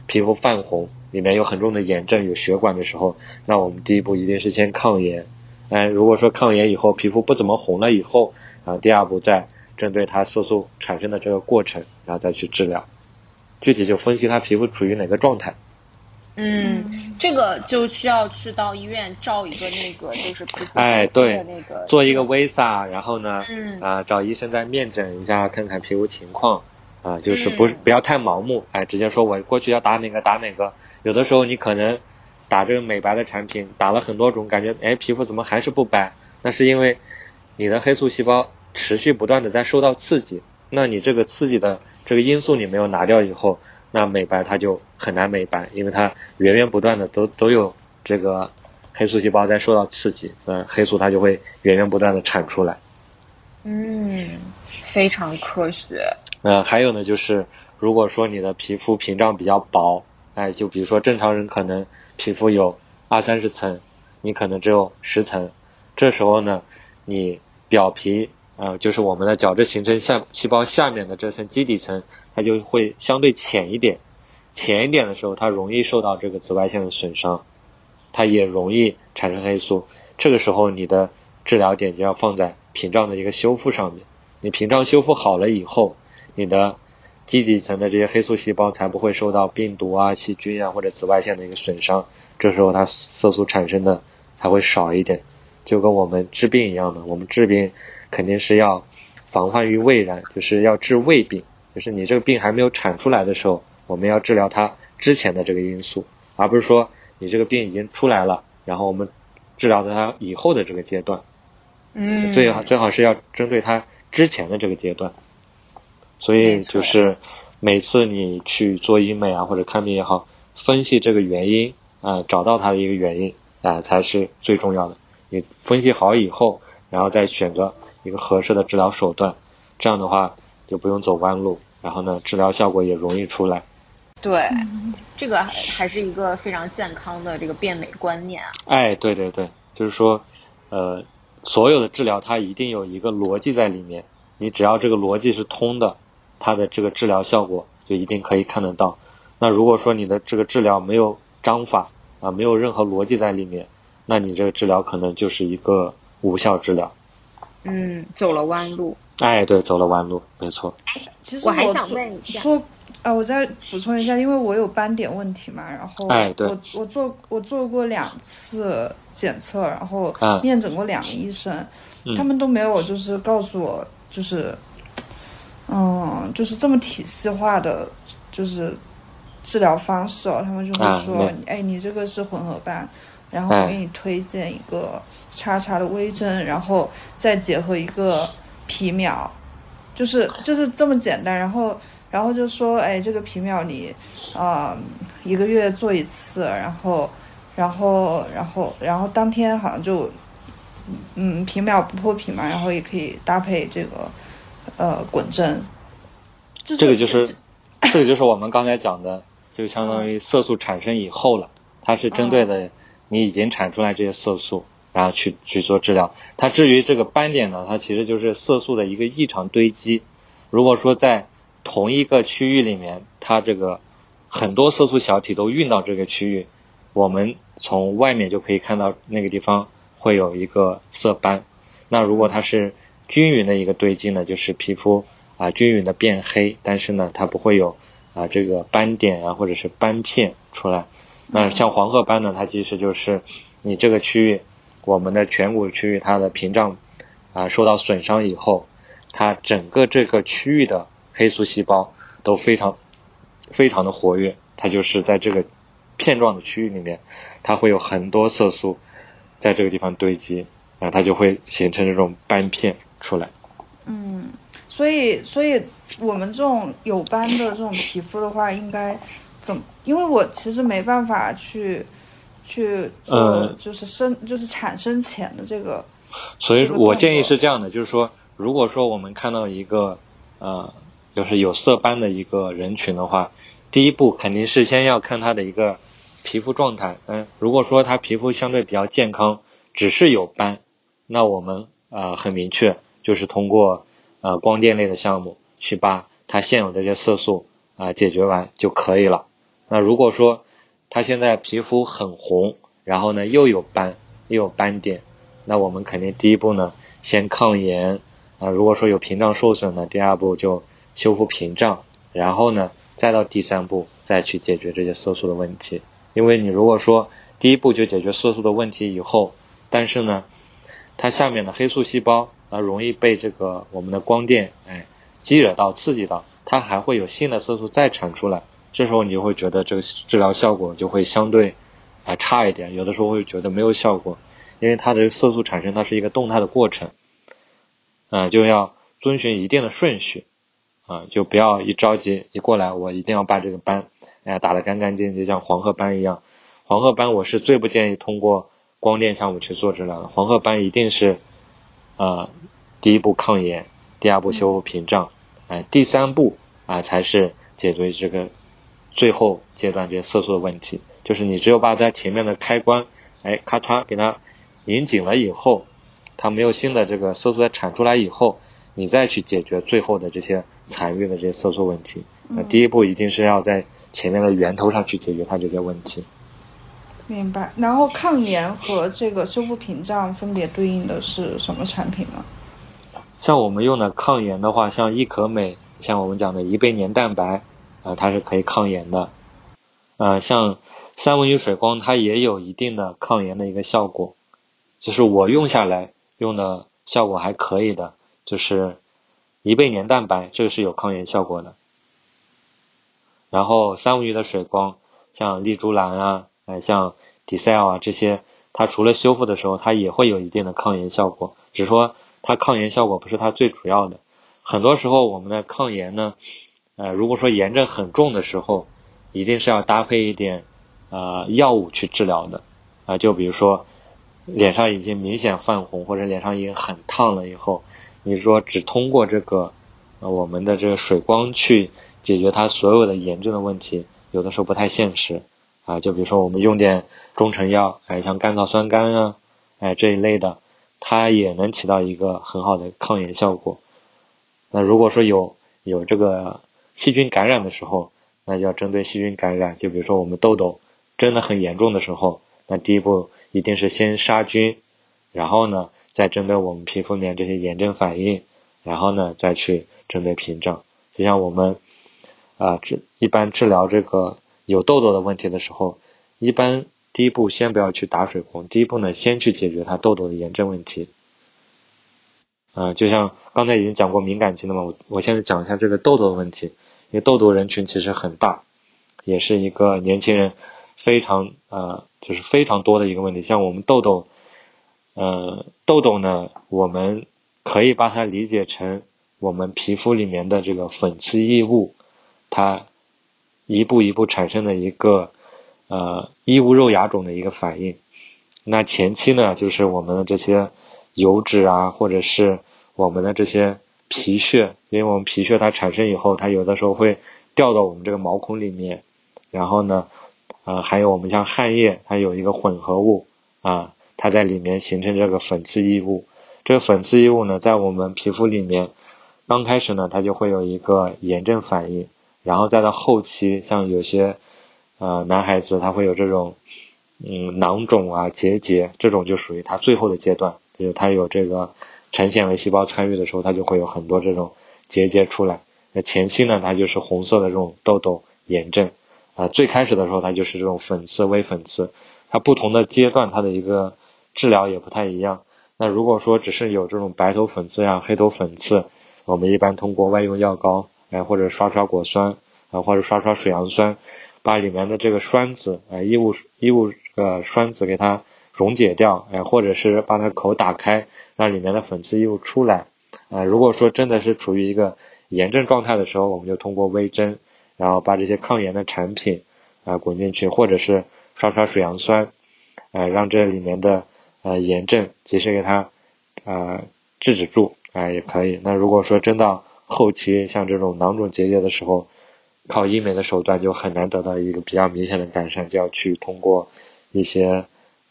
皮肤泛红，里面有很重的炎症，有血管的时候，那我们第一步一定是先抗炎。哎，如果说抗炎以后皮肤不怎么红了以后，啊，第二步再针对它色素产生的这个过程，然后再去治疗。具体就分析他皮肤处于哪个状态。嗯，这个就需要去到医院照一个那个就是皮肤哎对那个做一个 VISA，然后呢，嗯啊找医生再面诊一下看看皮肤情况啊，就是不是不要太盲目，哎直接说我过去要打哪个打哪个，有的时候你可能打这个美白的产品打了很多种，感觉哎皮肤怎么还是不白？那是因为你的黑素细胞持续不断的在受到刺激。那你这个刺激的这个因素你没有拿掉以后，那美白它就很难美白，因为它源源不断的都都有这个黑素细胞在受到刺激，嗯黑素它就会源源不断的产出来。嗯，非常科学。呃，还有呢，就是如果说你的皮肤屏障比较薄，哎，就比如说正常人可能皮肤有二三十层，你可能只有十层，这时候呢，你表皮呃，就是我们的角质形成下细胞下面的这层基底层，它就会相对浅一点，浅一点的时候，它容易受到这个紫外线的损伤，它也容易产生黑素。这个时候，你的治疗点就要放在屏障的一个修复上面。你屏障修复好了以后，你的基底层的这些黑素细胞才不会受到病毒啊、细菌啊或者紫外线的一个损伤。这时候它色素产生的才会少一点。就跟我们治病一样的，我们治病肯定是要防患于未然，就是要治未病，就是你这个病还没有产出来的时候，我们要治疗它之前的这个因素，而不是说你这个病已经出来了，然后我们治疗它以后的这个阶段。嗯，最好最好是要针对它之前的这个阶段。所以就是每次你去做医美啊或者看病也好，分析这个原因啊，找到它的一个原因啊，才是最重要的。你分析好以后，然后再选择一个合适的治疗手段，这样的话就不用走弯路，然后呢，治疗效果也容易出来。对，这个还是一个非常健康的这个变美观念啊。哎，对对对，就是说，呃，所有的治疗它一定有一个逻辑在里面，你只要这个逻辑是通的。它的这个治疗效果就一定可以看得到。那如果说你的这个治疗没有章法啊，没有任何逻辑在里面，那你这个治疗可能就是一个无效治疗。嗯，走了弯路。哎，对，走了弯路，没错。其实我还想问一下，说啊，我再补充一下，因为我有斑点问题嘛，然后哎，对，我我做我做过两次检测，然后面诊过两个医生，他们都没有就是告诉我就是。嗯，就是这么体系化的，就是治疗方式哦。他们就会说，哎，你这个是混合斑，然后我给你推荐一个叉叉的微针，然后再结合一个皮秒，就是就是这么简单。然后然后就说，哎，这个皮秒你啊一个月做一次，然后然后然后然后当天好像就嗯皮秒不破皮嘛，然后也可以搭配这个。呃，滚针，这个就是，这个就是我们刚才讲的，就相当于色素产生以后了，它是针对的你已经产出来这些色素，然后去去做治疗。它至于这个斑点呢，它其实就是色素的一个异常堆积。如果说在同一个区域里面，它这个很多色素小体都运到这个区域，我们从外面就可以看到那个地方会有一个色斑。那如果它是均匀的一个堆积呢，就是皮肤啊均匀的变黑，但是呢它不会有啊这个斑点啊或者是斑片出来。那像黄褐斑呢，它其实就是你这个区域，我们的颧骨区域它的屏障啊受到损伤以后，它整个这个区域的黑素细胞都非常非常的活跃，它就是在这个片状的区域里面，它会有很多色素在这个地方堆积，然后它就会形成这种斑片。出来，嗯，所以，所以我们这种有斑的这种皮肤的话，应该怎么？因为我其实没办法去去做，就是生，就是产生前的这个。所以我建议是这样的，就是说，如果说我们看到一个呃，就是有色斑的一个人群的话，第一步肯定是先要看他的一个皮肤状态。嗯，如果说他皮肤相对比较健康，只是有斑，那我们啊很明确。就是通过呃光电类的项目去把它现有的这些色素啊解决完就可以了。那如果说他现在皮肤很红，然后呢又有斑又有斑点，那我们肯定第一步呢先抗炎啊。如果说有屏障受损呢，第二步就修复屏障，然后呢再到第三步再去解决这些色素的问题。因为你如果说第一步就解决色素的问题以后，但是呢它下面的黑素细胞。啊容易被这个我们的光电哎激惹到、刺激到，它还会有新的色素再产出来，这时候你就会觉得这个治疗效果就会相对啊差一点，有的时候会觉得没有效果，因为它的色素产生它是一个动态的过程，啊就要遵循一定的顺序啊，就不要一着急一过来我一定要把这个斑哎打得干干净净，像黄褐斑一样，黄褐斑我是最不建议通过光电项目去做治疗的，黄褐斑一定是。呃，第一步抗炎，第二步修复屏障，哎，第三步啊才是解决这个最后阶段这些色素的问题。就是你只有把它前面的开关，哎，咔嚓给它拧紧了以后，它没有新的这个色素再产出来以后，你再去解决最后的这些残余的这些色素问题。那第一步一定是要在前面的源头上去解决它这些问题。明白。然后抗炎和这个修复屏障分别对应的是什么产品呢？像我们用的抗炎的话，像益可美，像我们讲的贻贝粘蛋白，啊，它是可以抗炎的。呃，像三文鱼水光，它也有一定的抗炎的一个效果。就是我用下来用的效果还可以的，就是一倍粘蛋白，这个是有抗炎效果的。然后三文鱼的水光，像丽珠兰啊。哎，像 d c e l 啊这些，它除了修复的时候，它也会有一定的抗炎效果。只是说它抗炎效果不是它最主要的。很多时候我们的抗炎呢，呃，如果说炎症很重的时候，一定是要搭配一点呃药物去治疗的。啊，就比如说脸上已经明显泛红，或者脸上已经很烫了以后，你说只通过这个呃我们的这个水光去解决它所有的炎症的问题，有的时候不太现实。啊，就比如说我们用点中成药，哎，像甘草酸苷啊，哎这一类的，它也能起到一个很好的抗炎效果。那如果说有有这个细菌感染的时候，那就要针对细菌感染。就比如说我们痘痘真的很严重的时候，那第一步一定是先杀菌，然后呢再针对我们皮肤里面这些炎症反应，然后呢再去针对屏障。就像我们啊治一般治疗这个。有痘痘的问题的时候，一般第一步先不要去打水光，第一步呢，先去解决它痘痘的炎症问题。啊，就像刚才已经讲过敏感肌的嘛，我我现在讲一下这个痘痘的问题，因为痘痘人群其实很大，也是一个年轻人非常呃就是非常多的一个问题。像我们痘痘，呃，痘痘呢，我们可以把它理解成我们皮肤里面的这个粉刺异物，它。一步一步产生的一个呃异物肉芽肿的一个反应，那前期呢就是我们的这些油脂啊，或者是我们的这些皮屑，因为我们皮屑它产生以后，它有的时候会掉到我们这个毛孔里面，然后呢，呃还有我们像汗液，它有一个混合物啊，它在里面形成这个粉刺异物，这个粉刺异物呢在我们皮肤里面刚开始呢它就会有一个炎症反应。然后再到后期，像有些呃男孩子他会有这种嗯囊肿啊结节，这种就属于他最后的阶段，就是他有这个成纤维细胞参与的时候，它就会有很多这种结节出来。那前期呢，它就是红色的这种痘痘炎症啊，最开始的时候它就是这种粉刺微粉刺，它不同的阶段它的一个治疗也不太一样。那如果说只是有这种白头粉刺呀、黑头粉刺，我们一般通过外用药膏。哎，或者刷刷果酸，啊，或者刷刷水杨酸，把里面的这个栓子，哎，异物异物呃栓子给它溶解掉，哎，或者是把它口打开，让里面的粉刺又出来。啊，如果说真的是处于一个炎症状态的时候，我们就通过微针，然后把这些抗炎的产品啊滚进去，或者是刷刷水杨酸，呃，让这里面的呃炎症及时给它呃制止住，啊，也可以。那如果说真到，后期像这种囊肿结节的时候，靠医美的手段就很难得到一个比较明显的改善，就要去通过一些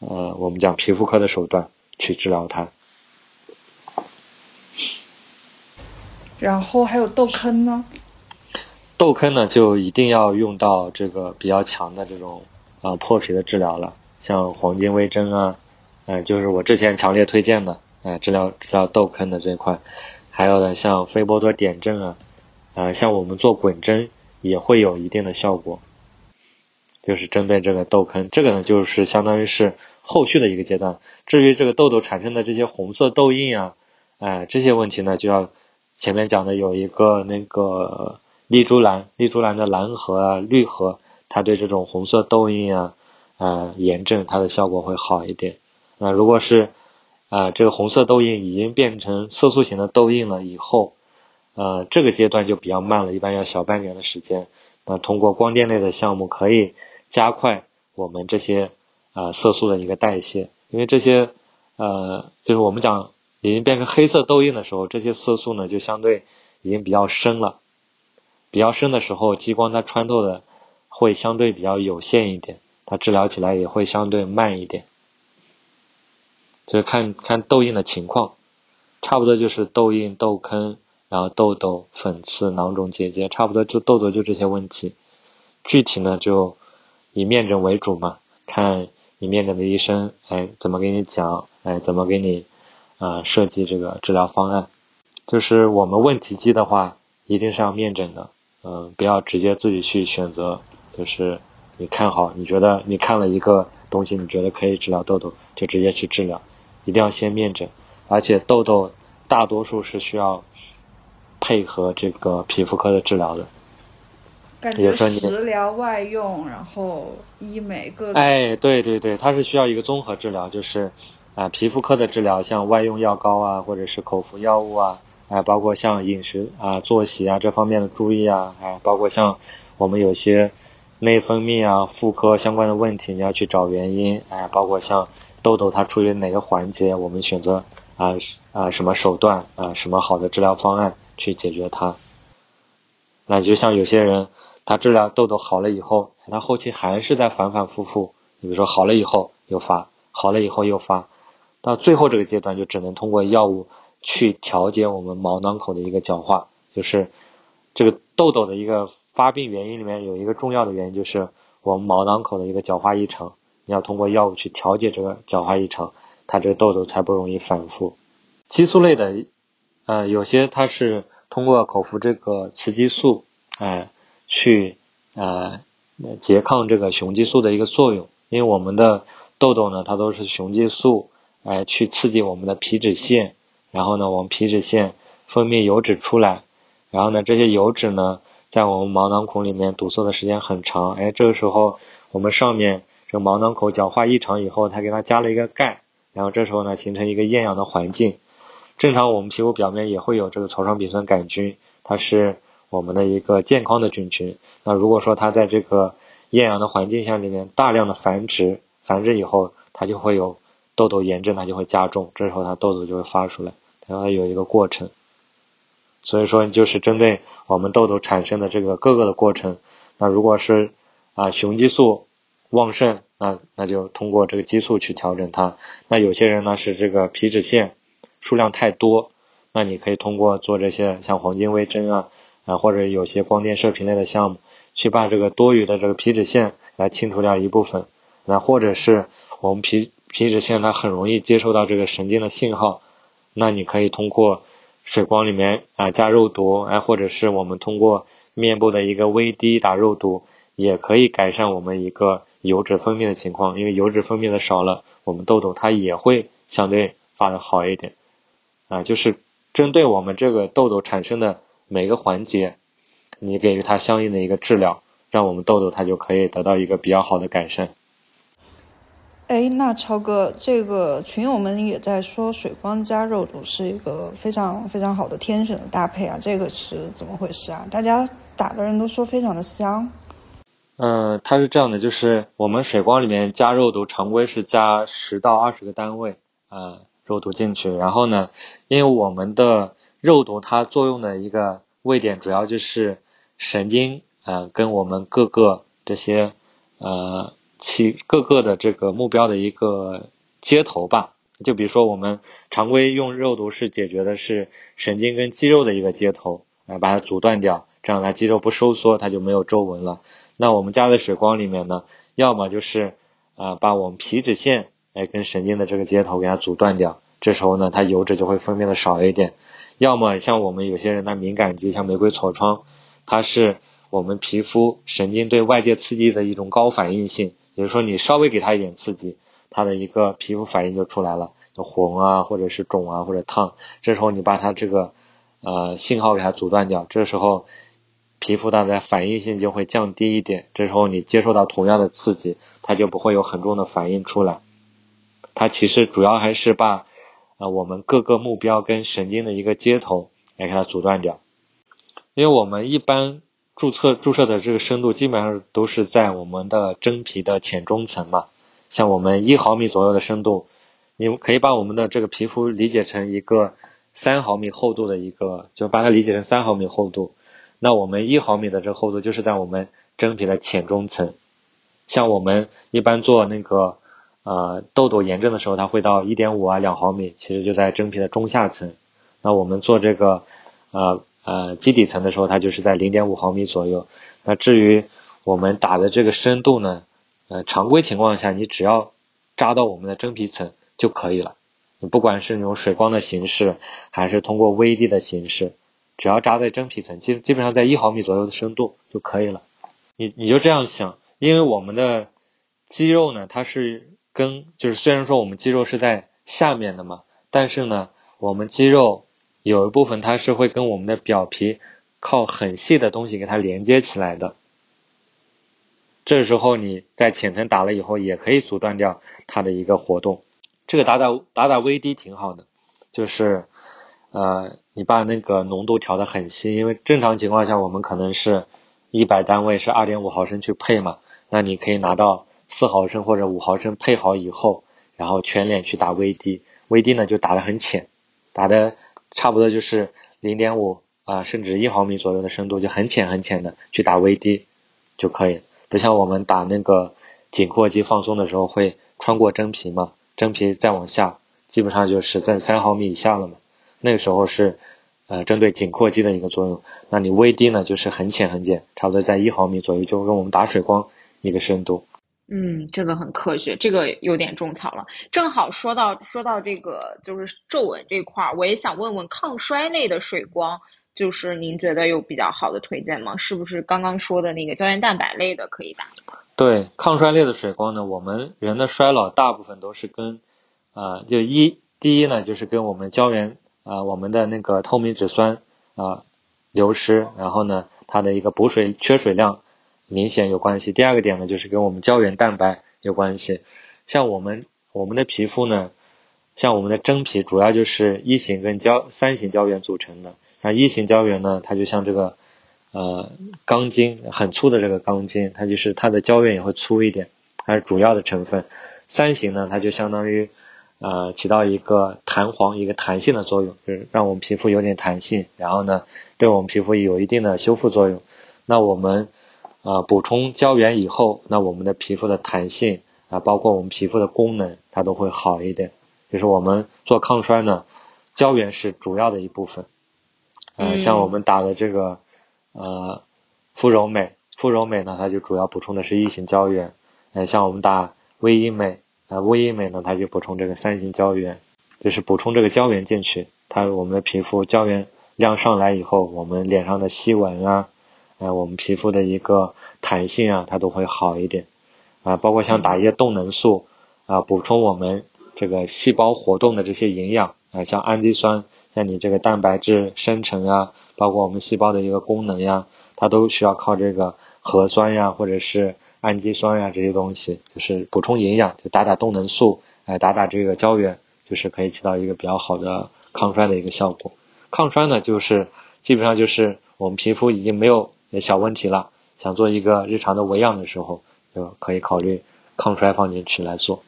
呃我们讲皮肤科的手段去治疗它。然后还有痘坑呢？痘坑呢就一定要用到这个比较强的这种啊破皮的治疗了，像黄金微针啊，嗯，就是我之前强烈推荐的，哎，治疗治疗痘坑的这块。还有呢，像菲波多点阵啊，呃，像我们做滚针也会有一定的效果，就是针对这个痘坑，这个呢就是相当于是后续的一个阶段。至于这个痘痘产生的这些红色痘印啊，哎，这些问题呢就要前面讲的有一个那个丽珠兰，丽珠兰的蓝核啊、绿核，它对这种红色痘印啊、呃炎症它的效果会好一点。那如果是啊，这个红色痘印已经变成色素型的痘印了以后，呃，这个阶段就比较慢了，一般要小半年的时间。那通过光电类的项目可以加快我们这些啊色素的一个代谢，因为这些呃，就是我们讲已经变成黑色痘印的时候，这些色素呢就相对已经比较深了。比较深的时候，激光它穿透的会相对比较有限一点，它治疗起来也会相对慢一点。就是看看痘印的情况，差不多就是痘印、痘坑，然后痘痘、粉刺、囊肿、结节，差不多就痘痘就这些问题。具体呢就以面诊为主嘛，看你面诊的医生，哎，怎么给你讲，哎，怎么给你啊设计这个治疗方案。就是我们问题机的话，一定是要面诊的，嗯，不要直接自己去选择。就是你看好，你觉得你看了一个东西，你觉得可以治疗痘痘，就直接去治疗，一定要先面诊。而且痘痘大多数是需要配合这个皮肤科的治疗的。感觉食疗、外用，然后医美各种。哎，对对对，它是需要一个综合治疗，就是啊，皮肤科的治疗，像外用药膏啊，或者是口服药物啊，哎，包括像饮食啊、作息啊这方面的注意啊，哎，包括像我们有些内分泌啊、妇科相关的问题，你要去找原因，哎，包括像痘痘它处于哪个环节，我们选择啊啊什么手段啊什么好的治疗方案去解决它。那就像有些人。他治疗痘痘好了以后，他后期还是在反反复复。你比如说好了以后又发，好了以后又发，到最后这个阶段就只能通过药物去调节我们毛囊口的一个角化。就是这个痘痘的一个发病原因里面有一个重要的原因，就是我们毛囊口的一个角化异常。你要通过药物去调节这个角化异常，它这个痘痘才不容易反复。激素类的，呃，有些它是通过口服这个雌激素，哎。去呃拮抗这个雄激素的一个作用，因为我们的痘痘呢，它都是雄激素哎去刺激我们的皮脂腺，然后呢，我们皮脂腺分泌油脂出来，然后呢，这些油脂呢，在我们毛囊孔里面堵塞的时间很长，哎，这个时候我们上面这个毛囊口角化异常以后，它给它加了一个钙，然后这时候呢，形成一个厌氧的环境。正常我们皮肤表面也会有这个草霜丙酸杆菌，它是。我们的一个健康的菌群，那如果说它在这个厌氧的环境下里面大量的繁殖，繁殖以后，它就会有痘痘炎症，它就会加重，这时候它痘痘就会发出来，它会有一个过程。所以说，就是针对我们痘痘产生的这个各个的过程，那如果是啊雄激素旺盛，那那就通过这个激素去调整它。那有些人呢是这个皮脂腺数量太多，那你可以通过做这些像黄金微针啊。啊，或者有些光电射频类的项目，去把这个多余的这个皮脂腺来清除掉一部分。那或者是我们皮皮脂腺它很容易接收到这个神经的信号，那你可以通过水光里面啊加肉毒，哎，或者是我们通过面部的一个微滴打肉毒，也可以改善我们一个油脂分泌的情况。因为油脂分泌的少了，我们痘痘它也会相对发的好一点。啊，就是针对我们这个痘痘产生的。每个环节，你给予它相应的一个治疗，让我们痘痘它就可以得到一个比较好的改善。哎，那超哥，这个群友们也在说水光加肉毒是一个非常非常好的天选的搭配啊，这个是怎么回事啊？大家打的人都说非常的香。嗯，它是这样的，就是我们水光里面加肉毒，常规是加十到二十个单位啊肉毒进去，然后呢，因为我们的肉毒它作用的一个位点主要就是神经啊，跟我们各个这些呃其各个的这个目标的一个接头吧。就比如说我们常规用肉毒是解决的是神经跟肌肉的一个接头，啊把它阻断掉，这样它肌肉不收缩，它就没有皱纹了。那我们加在水光里面呢，要么就是啊把我们皮脂腺哎跟神经的这个接头给它阻断掉，这时候呢它油脂就会分泌的少一点。要么像我们有些人的敏感肌，像玫瑰痤疮，它是我们皮肤神经对外界刺激的一种高反应性，也就是说你稍微给它一点刺激，它的一个皮肤反应就出来了，就红啊，或者是肿啊，或者烫。这时候你把它这个呃信号给它阻断掉，这时候皮肤它的反应性就会降低一点。这时候你接受到同样的刺激，它就不会有很重的反应出来。它其实主要还是把。啊，我们各个目标跟神经的一个接头来给它阻断掉，因为我们一般注册注射的这个深度基本上都是在我们的真皮的浅中层嘛，像我们一毫米左右的深度，你可以把我们的这个皮肤理解成一个三毫米厚度的一个，就把它理解成三毫米厚度。那我们一毫米的这个厚度就是在我们真皮的浅中层。像我们一般做那个呃痘痘炎症的时候，它会到一点五啊两毫米，其实就在真皮的中下层。那我们做这个呃呃基底层的时候，它就是在零点五毫米左右。那至于我们打的这个深度呢，呃常规情况下你只要扎到我们的真皮层。就可以了。你不管是用水光的形式，还是通过 VD 的形式，只要扎在真皮层，基基本上在一毫米左右的深度就可以了。你你就这样想，因为我们的肌肉呢，它是跟就是虽然说我们肌肉是在下面的嘛，但是呢，我们肌肉有一部分它是会跟我们的表皮靠很细的东西给它连接起来的。这时候你在浅层打了以后，也可以阻断掉它的一个活动。这个打打打打 VD 挺好的，就是呃，你把那个浓度调的很稀，因为正常情况下我们可能是一百单位是二点五毫升去配嘛，那你可以拿到四毫升或者五毫升配好以后，然后全脸去打 VD，VD 呢就打的很浅，打的差不多就是零点五啊，甚至一毫米左右的深度，就很浅很浅的去打 VD 就可以，不像我们打那个紧括肌放松的时候会穿过真皮嘛。真皮再往下，基本上就是在三毫米以下了嘛。那个时候是，呃，针对紧括肌的一个作用。那你 VD 呢，就是很浅很浅，差不多在一毫米左右，就跟我们打水光一个深度。嗯，这个很科学，这个有点种草了。正好说到说到这个就是皱纹这块儿，我也想问问抗衰类的水光，就是您觉得有比较好的推荐吗？是不是刚刚说的那个胶原蛋白类的可以打？对抗衰类的水光呢，我们人的衰老大部分都是跟，啊，就一第一呢，就是跟我们胶原啊，我们的那个透明质酸啊流失，然后呢，它的一个补水缺水量明显有关系。第二个点呢，就是跟我们胶原蛋白有关系。像我们我们的皮肤呢，像我们的真皮主要就是一型跟胶三型胶原组成的。那一型胶原呢，它就像这个。呃，钢筋很粗的这个钢筋，它就是它的胶原也会粗一点，它是主要的成分。三型呢，它就相当于呃起到一个弹簧、一个弹性的作用，就是让我们皮肤有点弹性，然后呢，对我们皮肤有一定的修复作用。那我们呃补充胶原以后，那我们的皮肤的弹性啊，包括我们皮肤的功能，它都会好一点。就是我们做抗衰呢，胶原是主要的一部分。嗯，像我们打的这个。呃，肤柔美，肤柔美呢，它就主要补充的是一型胶原。呃，像我们打微医美，呃，微医美呢，它就补充这个三型胶原，就是补充这个胶原进去，它我们的皮肤胶原量上来以后，我们脸上的细纹啊，呃，我们皮肤的一个弹性啊，它都会好一点。啊，包括像打一些动能素啊，补充我们这个细胞活动的这些营养啊，像氨基酸，像你这个蛋白质生成啊。包括我们细胞的一个功能呀，它都需要靠这个核酸呀，或者是氨基酸呀这些东西，就是补充营养，就打打动能素，哎，打打这个胶原，就是可以起到一个比较好的抗衰的一个效果。抗衰呢，就是基本上就是我们皮肤已经没有小问题了，想做一个日常的维养的时候，就可以考虑抗衰放进去来做。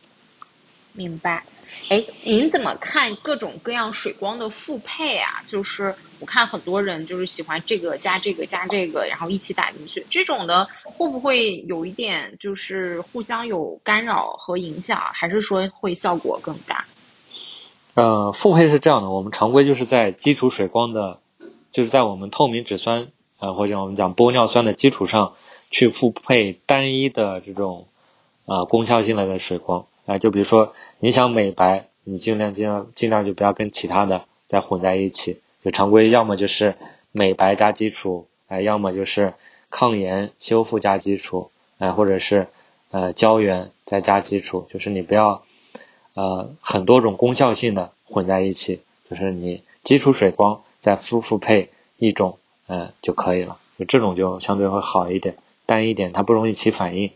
明白。哎，您怎么看各种各样水光的复配啊？就是我看很多人就是喜欢这个加这个加这个，然后一起打进去，这种的会不会有一点就是互相有干扰和影响？还是说会效果更大？呃，复配是这样的，我们常规就是在基础水光的，就是在我们透明质酸呃或者我们讲玻尿酸的基础上去复配单一的这种啊功效性的水光。啊，就比如说你想美白，你尽量尽量尽量就不要跟其他的再混在一起。就常规，要么就是美白加基础，哎，要么就是抗炎修复加基础，哎，或者是呃胶原再加基础。就是你不要呃很多种功效性的混在一起，就是你基础水光再复复配一种，嗯就可以了。就这种就相对会好一点，淡一点它不容易起反应。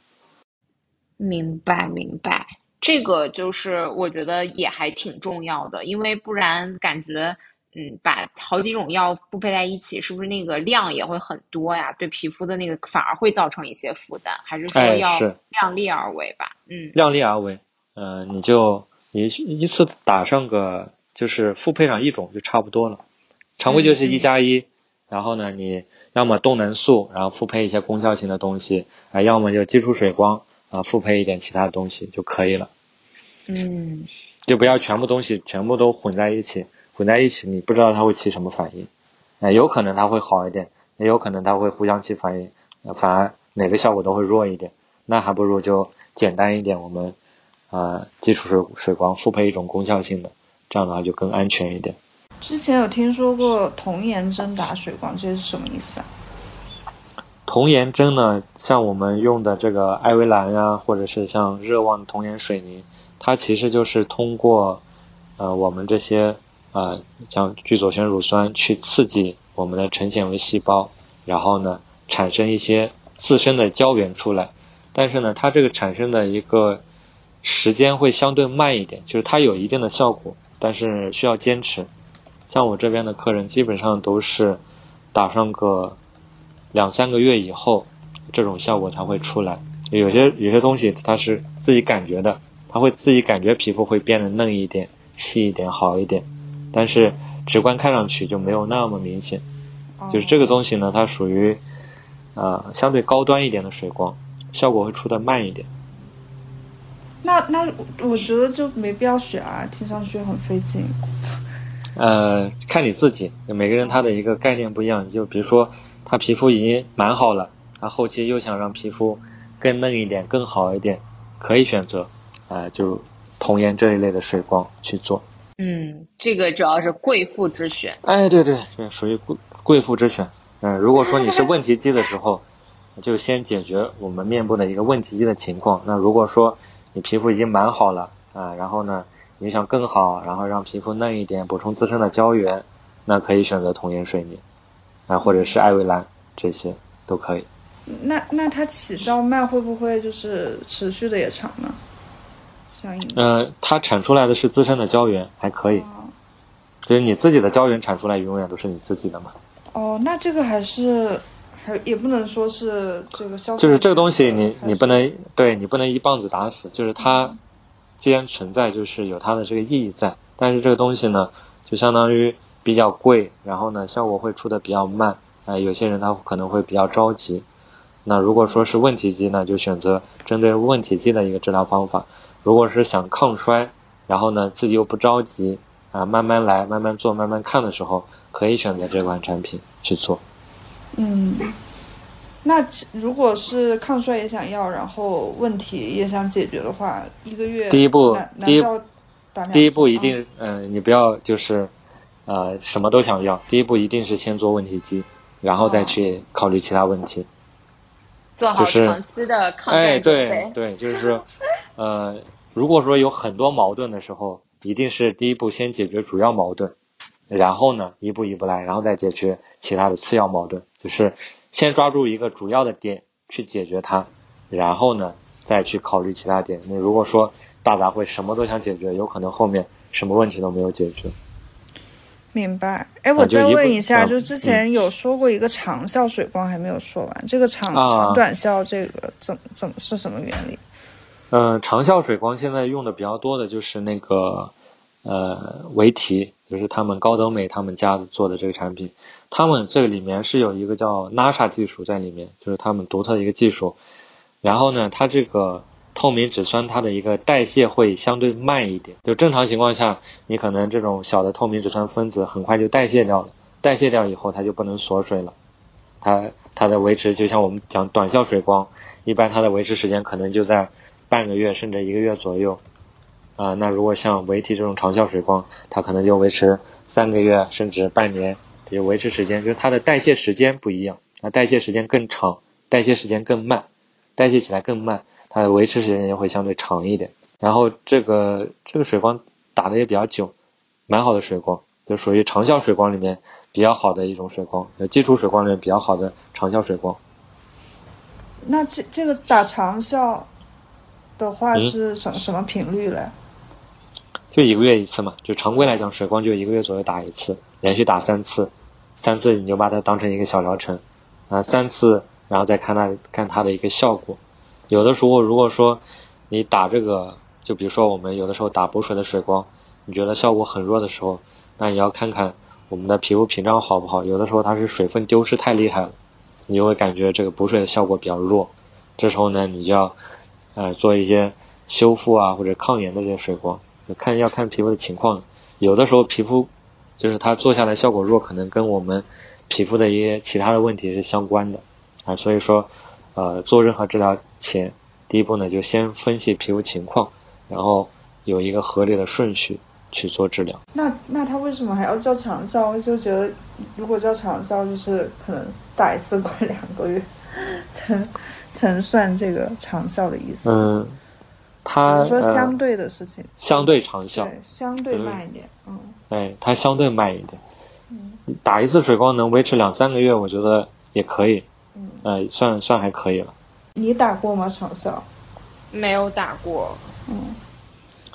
明白，明白。这个就是我觉得也还挺重要的，因为不然感觉，嗯，把好几种药复配在一起，是不是那个量也会很多呀？对皮肤的那个反而会造成一些负担，还是说要量力而为吧？嗯，量力而为。嗯，你就你一次打上个就是复配上一种就差不多了，常规就是一加一，然后呢，你要么动能素，然后复配一些功效性的东西啊，要么就基础水光啊，复配一点其他的东西就可以了。嗯，就不要全部东西全部都混在一起，混在一起你不知道它会起什么反应，啊，有可能它会好一点，也有可能它会互相起反应，反而哪个效果都会弱一点，那还不如就简单一点，我们啊基础水水光复配一种功效性的，这样的话就更安全一点。之前有听说过童颜针打水光，这是什么意思啊？童颜针呢，像我们用的这个艾薇兰呀，或者是像热旺童颜水凝。它其实就是通过，呃，我们这些呃，像聚左旋乳酸去刺激我们的成纤维细胞，然后呢，产生一些自身的胶原出来。但是呢，它这个产生的一个时间会相对慢一点，就是它有一定的效果，但是需要坚持。像我这边的客人，基本上都是打上个两三个月以后，这种效果才会出来。有些有些东西它是自己感觉的。他会自己感觉皮肤会变得嫩一点、细一点、好一点，但是直观看上去就没有那么明显。就是这个东西呢，它属于呃相对高端一点的水光，效果会出的慢一点。那那我觉得就没必要选啊，听上去很费劲。呃，看你自己，每个人他的一个概念不一样。就比如说他皮肤已经蛮好了，他后期又想让皮肤更嫩一点、更好一点，可以选择。啊，就童颜这一类的水光去做。嗯，这个主要是贵妇之选。哎，对对，这属于贵贵妇之选。嗯，如果说你是问题肌的时候，就先解决我们面部的一个问题肌的情况。那如果说你皮肤已经蛮好了啊，然后呢，你想更好，然后让皮肤嫩一点，补充自身的胶原，那可以选择童颜水凝啊，或者是艾维兰这些都可以。那那它起效慢会不会就是持续的也长呢？相应。呃，它产出来的是自身的胶原，还可以。就是你自己的胶原产出来，永远都是你自己的嘛。哦，那这个还是还也不能说是这个消。就是这个东西，你你不能对你不能一棒子打死。就是它既然存在，就是有它的这个意义在。但是这个东西呢，就相当于比较贵，然后呢效果会出的比较慢。啊，有些人他可能会比较着急。那如果说是问题肌呢，就选择针对问题肌的一个治疗方法。如果是想抗衰，然后呢自己又不着急啊，慢慢来，慢慢做，慢慢看的时候，可以选择这款产品去做。嗯，那如果是抗衰也想要，然后问题也想解决的话，一个月第一步，第一步，第一步一定，嗯，你不要就是，呃，什么都想要。第一步一定是先做问题肌，然后再去考虑其他问题。做好长期的抗哎，对对，就是说，呃。如果说有很多矛盾的时候，一定是第一步先解决主要矛盾，然后呢一步一步来，然后再解决其他的次要矛盾。就是先抓住一个主要的点去解决它，然后呢再去考虑其他点。你如果说大杂烩什么都想解决，有可能后面什么问题都没有解决。明白。哎，我再问一下，就之前有说过一个长效水光还没有说完，这个长长短效这个怎怎么是什么原理？嗯，长效水光现在用的比较多的就是那个，呃，维缇，就是他们高德美他们家做的这个产品，他们这个里面是有一个叫 NASA 技术在里面，就是他们独特的一个技术。然后呢，它这个透明质酸它的一个代谢会相对慢一点，就正常情况下，你可能这种小的透明质酸分子很快就代谢掉了，代谢掉以后它就不能锁水了，它它的维持就像我们讲短效水光，一般它的维持时间可能就在。半个月甚至一个月左右，啊，那如果像维体这种长效水光，它可能就维持三个月甚至半年，就维持时间就是它的代谢时间不一样，啊，代谢时间更长，代谢时间更慢，代谢起来更慢，它的维持时间也会相对长一点。然后这个这个水光打的也比较久，蛮好的水光，就属于长效水光里面比较好的一种水光，基础水光里面比较好的长效水光。那这这个打长效。的话是什什么频率嘞？就一个月一次嘛，就常规来讲，水光就一个月左右打一次，连续打三次，三次你就把它当成一个小疗程，啊，三次然后再看它看它的一个效果。有的时候如果说你打这个就比如说我们有的时候打补水的水光，你觉得效果很弱的时候，那你要看看我们的皮肤屏障好不好。有的时候它是水分丢失太厉害了，你就会感觉这个补水的效果比较弱。这时候呢，你就要呃做一些修复啊或者抗炎的这些水光，看要看皮肤的情况。有的时候皮肤就是它做下来效果弱，可能跟我们皮肤的一些其他的问题是相关的啊。所以说，呃，做任何治疗前，第一步呢就先分析皮肤情况，然后有一个合理的顺序去做治疗。那那他为什么还要叫长效？我就觉得如果叫长效，就是可能打一次过两个月，才才算这个长效的意思。嗯。它说相对的事情，相对长效，对，相对慢一点，嗯，哎，它相对慢一点，嗯，打一次水光能维持两三个月，我觉得也可以，嗯，呃，算算还可以了。你打过吗？长效？没有打过，嗯。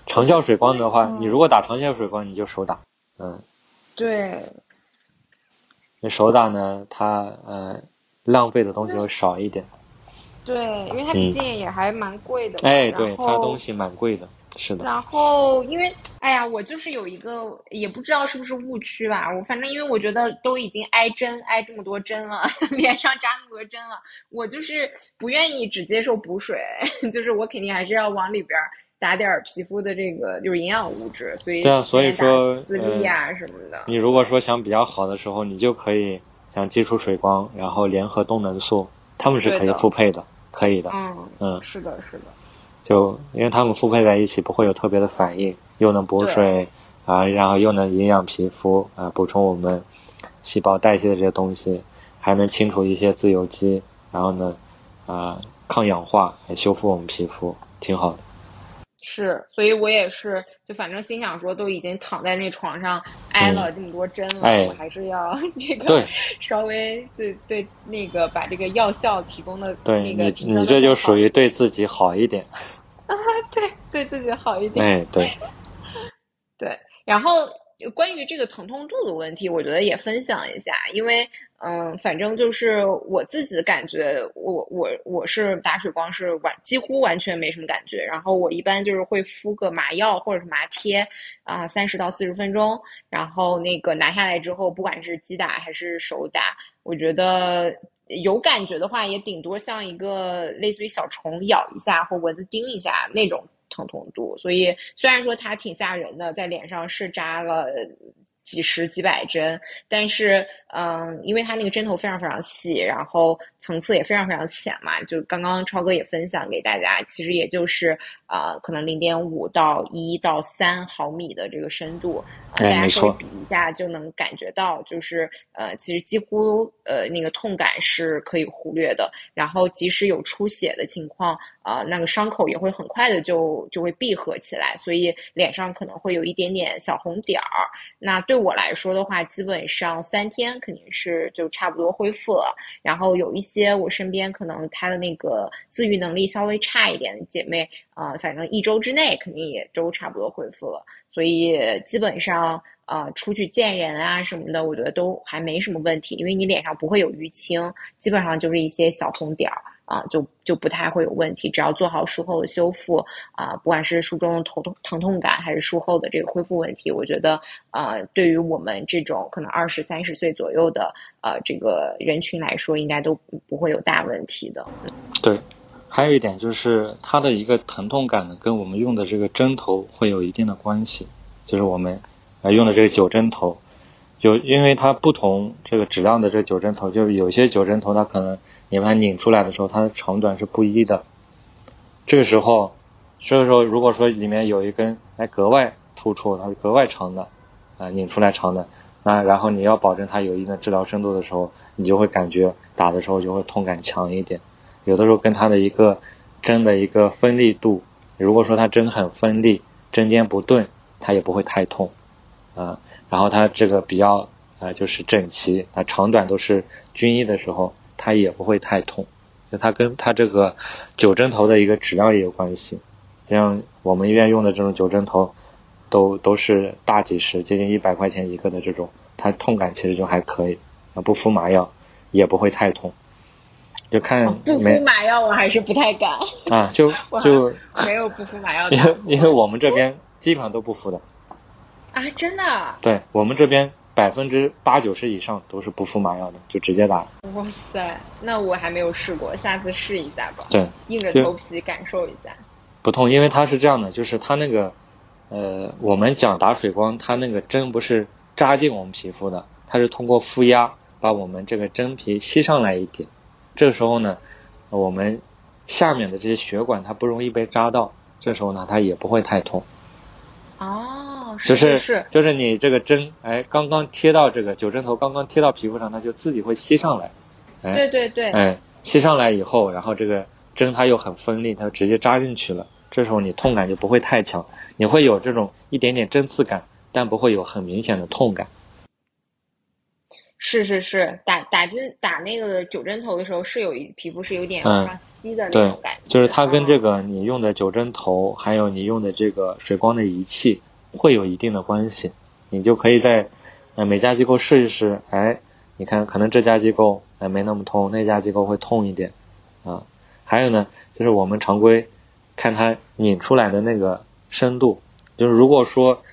长效水光的话，你如果打长效水光，你就手打，嗯。对。你手打呢，它呃浪费的东西会少一点。对，因为它毕竟也还蛮贵的。哎，对，它东西蛮贵的，是的。然后，因为，哎呀，我就是有一个，也不知道是不是误区吧。我反正因为我觉得都已经挨针挨这么多针了，脸上扎那么多针了，我就是不愿意只接受补水，就是我肯定还是要往里边打点皮肤的这个就是营养物质。所以对啊，所以说私密啊什么的。你如果说想比较好的时候，你就可以像基础水光，然后联合动能素，他们是可以复配的。可以的，嗯嗯，是的，是的，就因为它们复配在一起，不会有特别的反应，又能补水啊，然后又能营养皮肤啊，补充我们细胞代谢的这些东西，还能清除一些自由基，然后呢，啊，抗氧化，还修复我们皮肤，挺好的。是，所以我也是，就反正心想说，都已经躺在那床上挨了这么多针了，我还是要 这个稍微对对那个把这个药效提供的那个你你这就属于对自己好一点啊，对，对自己好一 点，哎，对，对，然后。关于这个疼痛度的问题，我觉得也分享一下，因为嗯，反正就是我自己感觉，我我我是打水光是完几乎完全没什么感觉，然后我一般就是会敷个麻药或者是麻贴啊，三十到四十分钟，然后那个拿下来之后，不管是击打还是手打，我觉得有感觉的话，也顶多像一个类似于小虫咬一下或蚊子叮一下那种。疼痛度，所以虽然说它挺吓人的，在脸上是扎了几十几百针，但是嗯，因为它那个针头非常非常细，然后层次也非常非常浅嘛，就刚刚超哥也分享给大家，其实也就是啊，可能零点五到一到三毫米的这个深度。大家稍微比一下就能感觉到，就是呃，其实几乎呃那个痛感是可以忽略的。然后即使有出血的情况，啊，那个伤口也会很快的就就会闭合起来，所以脸上可能会有一点点小红点儿。那对我来说的话，基本上三天肯定是就差不多恢复了。然后有一些我身边可能她的那个自愈能力稍微差一点的姐妹，啊，反正一周之内肯定也都差不多恢复了。所以基本上，呃，出去见人啊什么的，我觉得都还没什么问题，因为你脸上不会有淤青，基本上就是一些小红点儿啊，就就不太会有问题。只要做好术后的修复啊，不管是术中的头痛疼痛感，还是术后的这个恢复问题，我觉得，呃，对于我们这种可能二十三十岁左右的呃这个人群来说，应该都不会有大问题的。对。还有一点就是，它的一个疼痛感呢，跟我们用的这个针头会有一定的关系。就是我们啊用的这个九针头，就因为它不同这个质量的这九针头，就是有些九针头它可能你把它拧出来的时候，它的长短是不一的。这个时候，这个时候如果说里面有一根哎格外突出，它是格外长的，啊拧出来长的，那然后你要保证它有一定的治疗深度的时候，你就会感觉打的时候就会痛感强一点。有的时候跟它的一个针的一个锋利度，如果说它针很锋利，针尖不钝，它也不会太痛，啊，然后它这个比较啊就是整齐，它长短都是均一的时候，它也不会太痛，就它跟它这个九针头的一个质量也有关系，像我们医院用的这种九针头，都都是大几十，接近一百块钱一个的这种，它痛感其实就还可以，啊，不敷麻药也不会太痛。就看不敷麻药，我还是不太敢啊，就 就没有不敷麻药的，因为因为我们这边基本上都不敷的啊，真的？对我们这边百分之八九十以上都是不敷麻药的，就直接打。哇塞，那我还没有试过，下次试一下吧。对，硬着头皮感受一下。不痛，因为它是这样的，就是它那个呃，我们讲打水光，它那个针不是扎进我们皮肤的，它是通过负压把我们这个真皮吸上来一点。这时候呢，我们下面的这些血管它不容易被扎到，这时候呢它也不会太痛。哦，是是就是你这个针哎刚刚贴到这个九针头刚刚贴到皮肤上，它就自己会吸上来。哎，对对对，哎，吸上来以后，然后这个针它又很锋利，它直接扎进去了。这时候你痛感就不会太强，你会有这种一点点针刺感，但不会有很明显的痛感。是是是，打打针打那个九针头的时候，是有一皮肤是有点往上吸的那种感觉。就是它跟这个你用的九针头，还有你用的这个水光的仪器，会有一定的关系。你就可以在呃每家机构试一试，哎，你看可能这家机构哎没那么痛，那家机构会痛一点啊。还有呢，就是我们常规看它拧出来的那个深度，就是如果说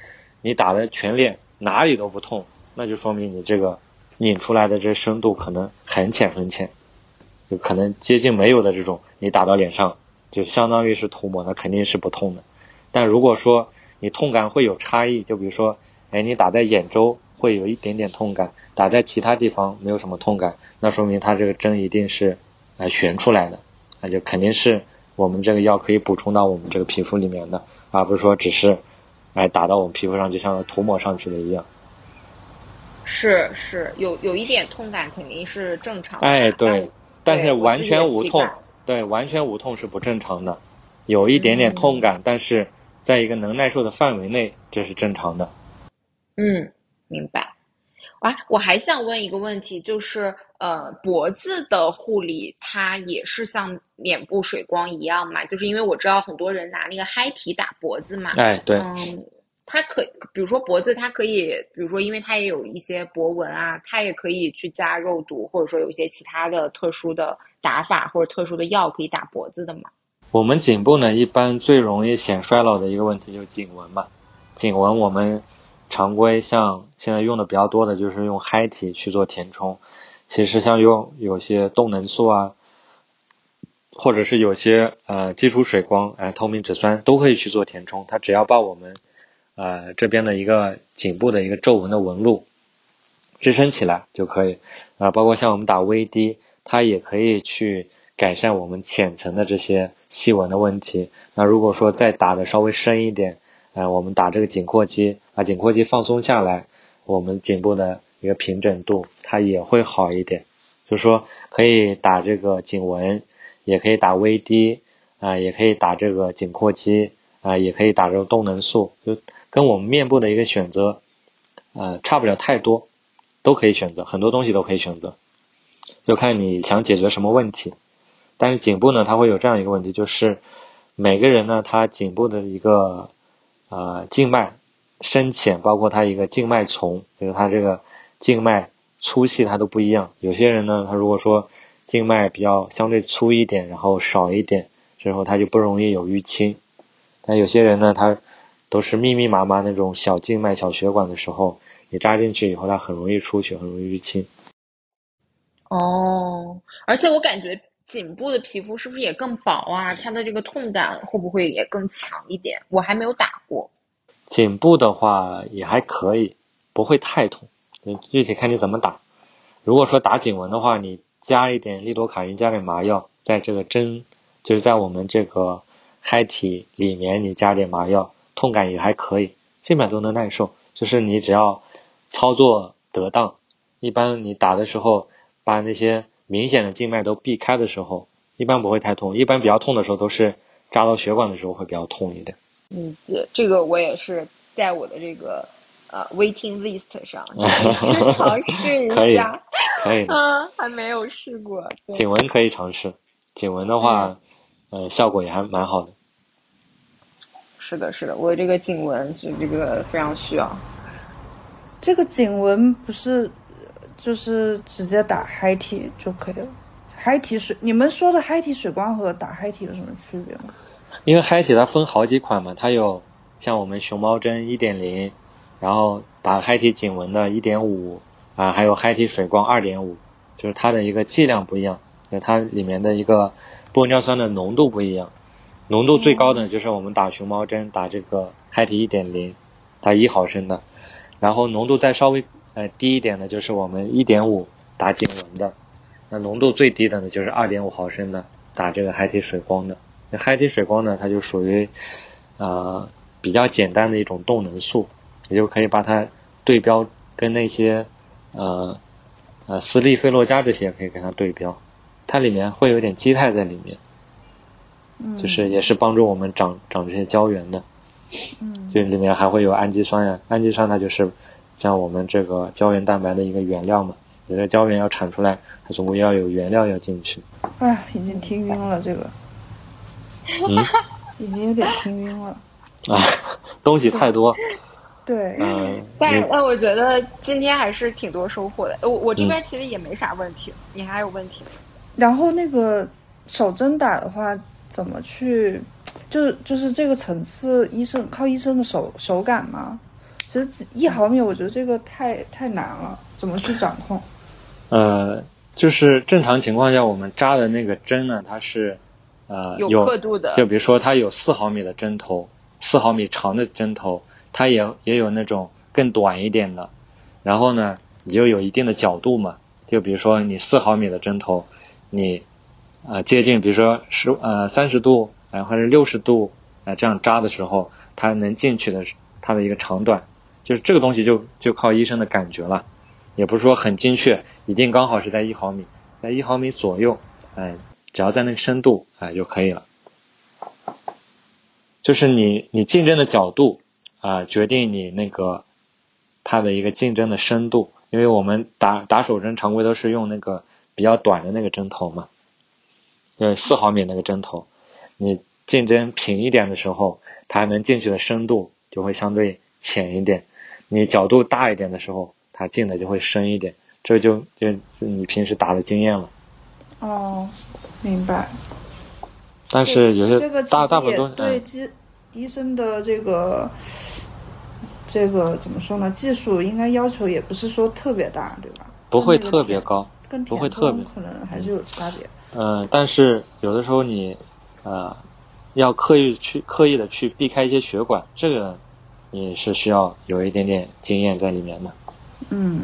你打的全脸哪里都不痛，那就说明你这个。拧出来的这深度可能很浅很浅，就可能接近没有的这种，你打到脸上就相当于是涂抹，那肯定是不痛的。但如果说你痛感会有差异，就比如说，哎，你打在眼周会有一点点痛感，打在其他地方没有什么痛感，那说明它这个针一定是啊旋出来的，那就肯定是我们这个药可以补充到我们这个皮肤里面的，而不是说只是哎打到我们皮肤上就像涂抹上去的一样。是是有有一点痛感肯定是正常，哎对，但是完全无痛，对完全无痛是不正常的，有一点点痛感，但是在一个能耐受的范围内，这是正常的。嗯，明白。啊，我还想问一个问题，就是呃，脖子的护理它也是像脸部水光一样嘛？就是因为我知道很多人拿那个嗨体打脖子嘛，哎对。它可，比如说脖子，它可以，比如说，因为它也有一些脖纹啊，它也可以去加肉毒，或者说有一些其他的特殊的打法或者特殊的药可以打脖子的嘛。我们颈部呢，一般最容易显衰老的一个问题就是颈纹嘛。颈纹我们常规像现在用的比较多的就是用嗨体去做填充，其实像用有些动能素啊，或者是有些呃基础水光，哎，透明质酸都可以去做填充，它只要把我们。呃，这边的一个颈部的一个皱纹的纹路支撑起来就可以啊，包括像我们打 VD，它也可以去改善我们浅层的这些细纹的问题。那如果说再打的稍微深一点，呃，我们打这个颈阔肌，把颈阔肌放松下来，我们颈部的一个平整度它也会好一点。就说可以打这个颈纹，也可以打 VD 啊，也可以打这个颈阔肌啊，也可以打这个动能素，就。跟我们面部的一个选择，呃，差不了太多，都可以选择，很多东西都可以选择，就看你想解决什么问题。但是颈部呢，它会有这样一个问题，就是每个人呢，他颈部的一个呃静脉深浅，包括他一个静脉丛，就是他这个静脉粗细，它都不一样。有些人呢，他如果说静脉比较相对粗一点，然后少一点，之后他就不容易有淤青。但有些人呢，他都是密密麻麻那种小静脉、小血管的时候，你扎进去以后，它很容易出血，很容易淤青。哦，而且我感觉颈部的皮肤是不是也更薄啊？它的这个痛感会不会也更强一点？我还没有打过。颈部的话也还可以，不会太痛。具体看你怎么打。如果说打颈纹的话，你加一点利多卡因，加点麻药，在这个针，就是在我们这个嗨体里面，你加点麻药。痛感也还可以，基本上都能耐受。就是你只要操作得当，一般你打的时候，把那些明显的静脉都避开的时候，一般不会太痛。一般比较痛的时候，都是扎到血管的时候会比较痛一点。理解，这个我也是在我的这个呃 waiting list 上，去尝试一下。可以，可以啊，还没有试过。颈纹可以尝试，颈纹的话，呃，效果也还蛮好的。是的，是的，我这个颈纹是这个非常需要。这个颈纹不是就是直接打嗨体就可以了，嗨体水，你们说的嗨体水光和打嗨体有什么区别吗？因为嗨体它分好几款嘛，它有像我们熊猫针一点零，然后打嗨体颈纹的一点五啊，还有嗨体水光二点五，就是它的一个剂量不一样，就它里面的一个玻尿酸的浓度不一样。浓度最高的就是我们打熊猫针打这个嗨体一点零，打一毫升的，然后浓度再稍微呃低一点的，就是我们一点五打颈纹的。那浓度最低的呢，就是二点五毫升的打这个嗨体水光的。那嗨体水光呢，它就属于，呃，比较简单的一种动能素，也就可以把它对标跟那些，呃，呃，斯利菲洛嘉这些可以跟它对标。它里面会有点基肽在里面，就是也是帮助我们长长这些胶原的。嗯，就里面还会有氨基酸呀，氨基酸它就是像我们这个胶原蛋白的一个原料嘛。有的胶原要产出来，它总归要有原料要进去。哎，已经听晕了这个，嗯，已经有点听晕了。啊，东西太多。对。嗯。但那我觉得今天还是挺多收获的。我我这边其实也没啥问题，你还有问题吗？然后那个手针打的话，怎么去？就是就是这个层次，医生靠医生的手手感吗？其实一毫米，我觉得这个太太难了，怎么去掌控？呃，就是正常情况下，我们扎的那个针呢，它是呃有刻度的，就比如说它有四毫米的针头，四毫米长的针头，它也也有那种更短一点的，然后呢，你就有一定的角度嘛，就比如说你四毫米的针头，你呃接近，比如说十呃三十度，然后是六十度，呃这样扎的时候，它能进去的它的一个长短。就是这个东西就就靠医生的感觉了，也不是说很精确，一定刚好是在一毫米，在一毫米左右，哎，只要在那个深度哎就可以了。就是你你竞争的角度啊，决定你那个它的一个竞争的深度，因为我们打打手针常规都是用那个比较短的那个针头嘛，呃四毫米那个针头，你进针平一点的时候，它能进去的深度就会相对浅一点。你角度大一点的时候，它进的就会深一点，这就就你平时打的经验了。哦，明白。但是有些大大部分都对医医生的这个这个怎么说呢？技术应该要求也不是说特别大，对吧？不会特别高，不会特别，可能还是有差别。嗯，但是有的时候你呃要刻意去刻意的去避开一些血管，这个。你是需要有一点点经验在里面的，嗯，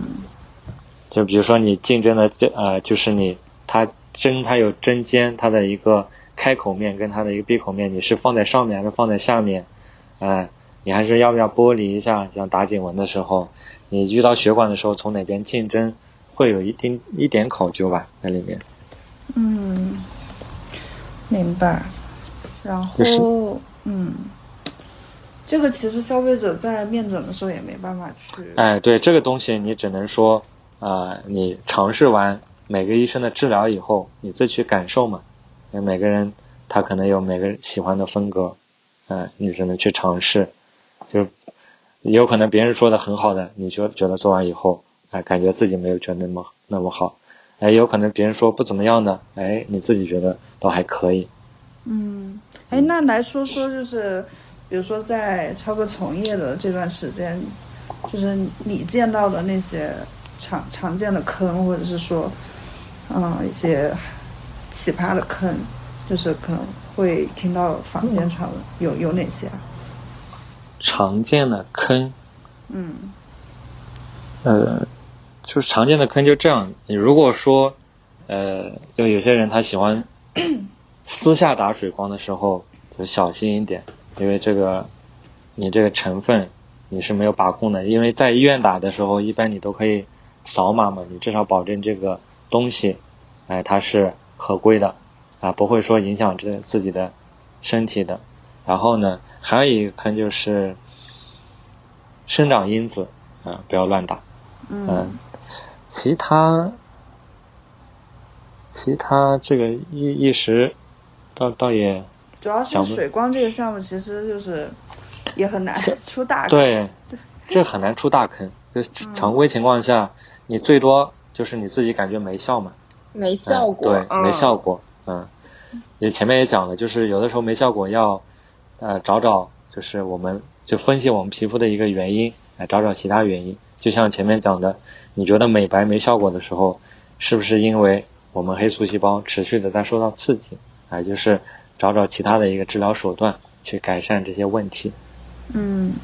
就比如说你竞争的这呃，就是你它针它有针尖，它的一个开口面跟它的一个闭口面，你是放在上面还是放在下面？哎，你还是要不要剥离一下？像打颈纹的时候，你遇到血管的时候，从哪边进针，会有一定一点考究吧，在里面。嗯，明白。然后，嗯。这个其实消费者在面诊的时候也没办法去。哎，对这个东西，你只能说，啊，你尝试完每个医生的治疗以后，你自己去感受嘛。因为每个人他可能有每个人喜欢的风格，嗯，你只能去尝试。就有可能别人说的很好的，你就觉得做完以后，哎，感觉自己没有觉得那么那么好。哎，有可能别人说不怎么样的，哎，你自己觉得都还可以。嗯，哎，那来说说就是。比如说，在超哥从业的这段时间，就是你见到的那些常常见的坑，或者是说，嗯，一些奇葩的坑，就是可能会听到坊间传闻，有有哪些？常见的坑，嗯，呃，就是常见的坑就这样。你如果说，呃，就有些人他喜欢私下打水光的时候，就小心一点。因为这个，你这个成分你是没有把控的。因为在医院打的时候，一般你都可以扫码嘛，你至少保证这个东西，哎，它是合规的，啊，不会说影响这自己的身体的。然后呢，还有一个坑就是生长因子，啊，不要乱打。嗯。其他，其他这个一一时，倒倒也。主要是水光这个项目，其实就是也很难出大坑。对，这很难出大坑。就常规情况下，你最多就是你自己感觉没效嘛，没效果，对，没效果，嗯，也前面也讲了，就是有的时候没效果要，呃，找找，就是我们就分析我们皮肤的一个原因，来找找其他原因。就像前面讲的，你觉得美白没效果的时候，是不是因为我们黑素细胞持续的在受到刺激？啊，就是找找其他的一个治疗手段去改善这些问题。嗯，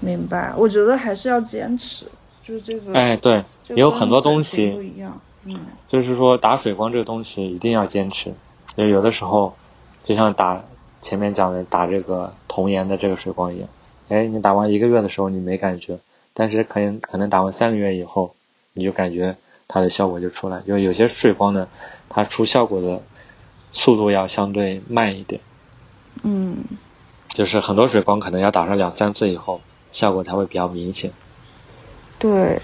明白。我觉得还是要坚持，就是这个。哎，对，也有很多东西不一样。嗯，就是说打水光这个东西一定要坚持。就有的时候，就像打前面讲的打这个童颜的这个水光一样，哎，你打完一个月的时候你没感觉，但是可能可能打完三个月以后，你就感觉它的效果就出来。因为有些水光呢，它出效果的速度要相对慢一点。嗯，就是很多水光可能要打上两三次以后，效果才会比较明显。对。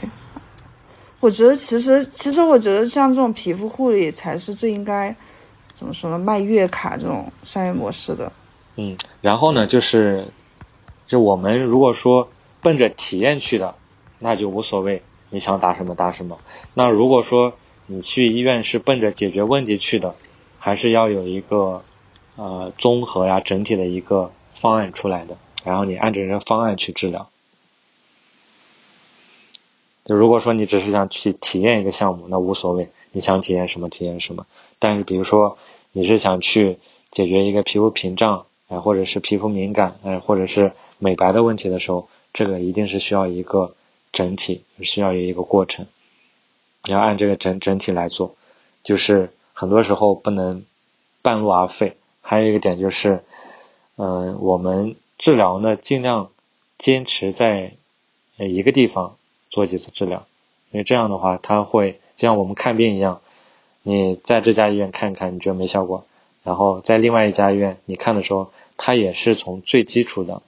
我觉得其实，其实我觉得像这种皮肤护理才是最应该怎么说呢？卖月卡这种商业模式的。嗯，然后呢，就是，就我们如果说奔着体验去的，那就无所谓，你想打什么打什么。那如果说你去医院是奔着解决问题去的，还是要有一个呃综合呀、整体的一个方案出来的，然后你按照这个方案去治疗。就如果说你只是想去体验一个项目，那无所谓，你想体验什么体验什么。但是比如说你是想去解决一个皮肤屏障，哎，或者是皮肤敏感，哎，或者是美白的问题的时候，这个一定是需要一个整体，需要有一个过程，你要按这个整整体来做。就是很多时候不能半路而废。还有一个点就是，嗯，我们治疗呢，尽量坚持在一个地方。做几次治疗，因为这样的话，它会就像我们看病一样，你在这家医院看看，你觉得没效果，然后在另外一家医院你看的时候，他也是从最基础的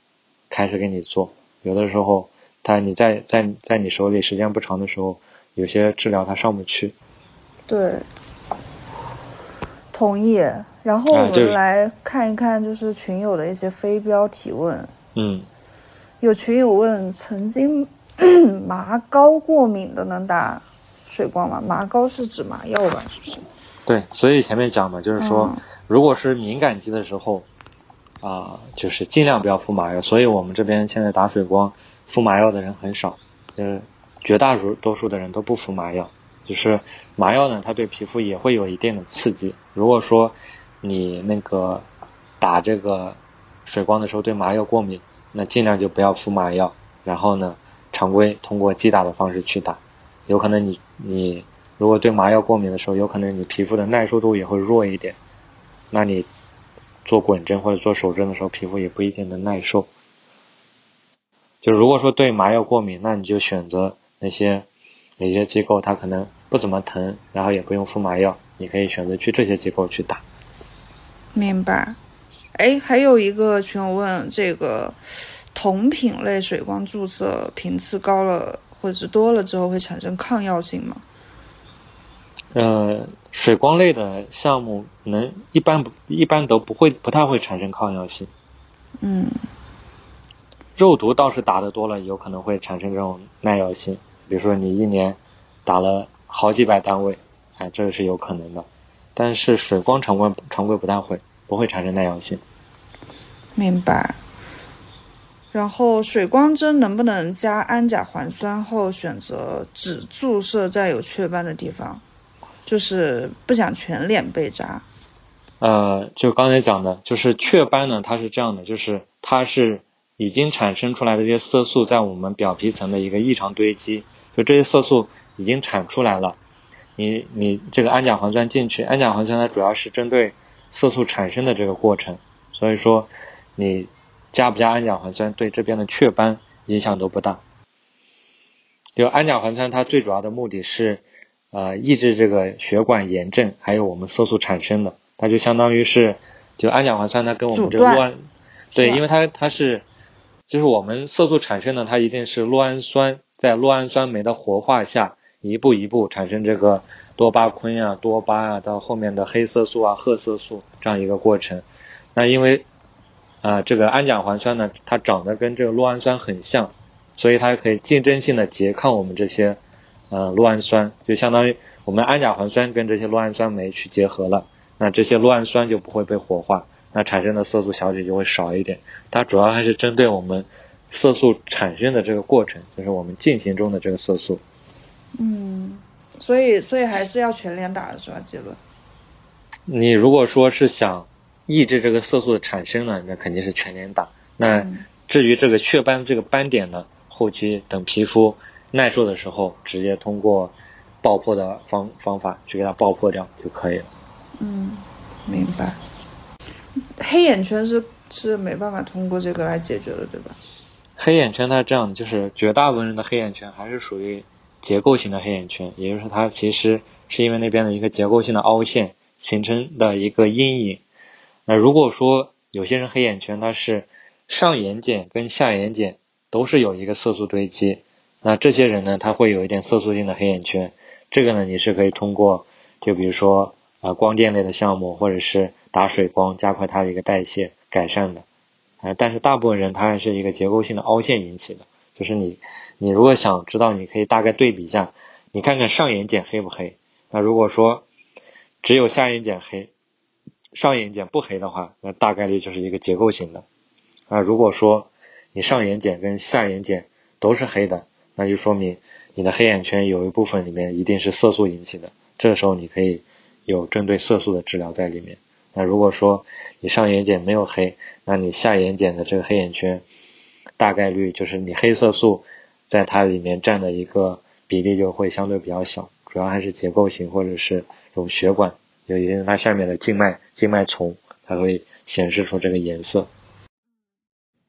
开始给你做。有的时候，他你在在在你手里时间不长的时候，有些治疗它上不去。对，同意。然后我们来看一看，就是群友的一些非标提问。嗯，有群友问曾经。麻膏过敏的能打水光吗？麻膏是指麻药吧？是不是？对，所以前面讲嘛，就是说，如果是敏感肌的时候，啊，就是尽量不要敷麻药。所以我们这边现在打水光敷麻药的人很少，就是绝大多数的人都不敷麻药。就是麻药呢，它对皮肤也会有一定的刺激。如果说你那个打这个水光的时候对麻药过敏，那尽量就不要敷麻药。然后呢？常规通过击打的方式去打，有可能你你如果对麻药过敏的时候，有可能你皮肤的耐受度也会弱一点，那你做滚针或者做手针的时候，皮肤也不一定能耐受。就如果说对麻药过敏，那你就选择那些哪些机构它可能不怎么疼，然后也不用敷麻药，你可以选择去这些机构去打。明白。哎，还有一个群友问这个。同品类水光注射频次高了或者是多了之后会产生抗药性吗？呃，水光类的项目能一般不一般都不会不太会产生抗药性。嗯，肉毒倒是打的多了，有可能会产生这种耐药性。比如说你一年打了好几百单位，哎，这个是有可能的。但是水光常规常规不太会，不会产生耐药性。明白。然后水光针能不能加氨甲环酸后选择只注射在有雀斑的地方，就是不想全脸被扎。呃，就刚才讲的，就是雀斑呢，它是这样的，就是它是已经产生出来的这些色素在我们表皮层的一个异常堆积，就这些色素已经产出来了，你你这个氨甲环酸进去，氨甲环酸它主要是针对色素产生的这个过程，所以说你。加不加氨甲环酸对这边的雀斑影响都不大。就氨甲环酸它最主要的目的是，呃，抑制这个血管炎症，还有我们色素产生的。它就相当于是，就氨甲环酸它跟我们这个酪氨，对，因为它它是，就是我们色素产生的，它一定是酪氨酸在酪氨酸酶的活化下，一步一步产生这个多巴醌啊、多巴啊，到后面的黑色素啊、褐色素这样一个过程。那因为啊，这个氨甲环酸呢，它长得跟这个酪氨酸很像，所以它可以竞争性的拮抗我们这些呃酪氨酸，就相当于我们氨甲环酸跟这些酪氨酸酶去结合了，那这些酪氨酸就不会被活化，那产生的色素小体就会少一点。它主要还是针对我们色素产生的这个过程，就是我们进行中的这个色素。嗯，所以所以还是要全脸打是吧？结论？你如果说是想抑制这个色素的产生呢，那肯定是全脸打。那至于这个雀斑这个斑点呢，后期等皮肤耐受的时候，直接通过爆破的方方法去给它爆破掉就可以了。嗯，明白。黑眼圈是是没办法通过这个来解决的，对吧？黑眼圈它这样，就是绝大部分人的黑眼圈还是属于结构性的黑眼圈，也就是它其实是因为那边的一个结构性的凹陷。形成的一个阴影。那如果说有些人黑眼圈，它是上眼睑跟下眼睑都是有一个色素堆积，那这些人呢，他会有一点色素性的黑眼圈。这个呢，你是可以通过，就比如说啊光电类的项目，或者是打水光，加快它的一个代谢改善的。啊，但是大部分人他还是一个结构性的凹陷引起的。就是你，你如果想知道，你可以大概对比一下，你看看上眼睑黑不黑。那如果说，只有下眼睑黑，上眼睑不黑的话，那大概率就是一个结构型的。啊，如果说你上眼睑跟下眼睑都是黑的，那就说明你的黑眼圈有一部分里面一定是色素引起的。这时候你可以有针对色素的治疗在里面。那如果说你上眼睑没有黑，那你下眼睑的这个黑眼圈大概率就是你黑色素在它里面占的一个比例就会相对比较小，主要还是结构型或者是。有血管，有一定它下面的静脉静脉丛，它会显示出这个颜色。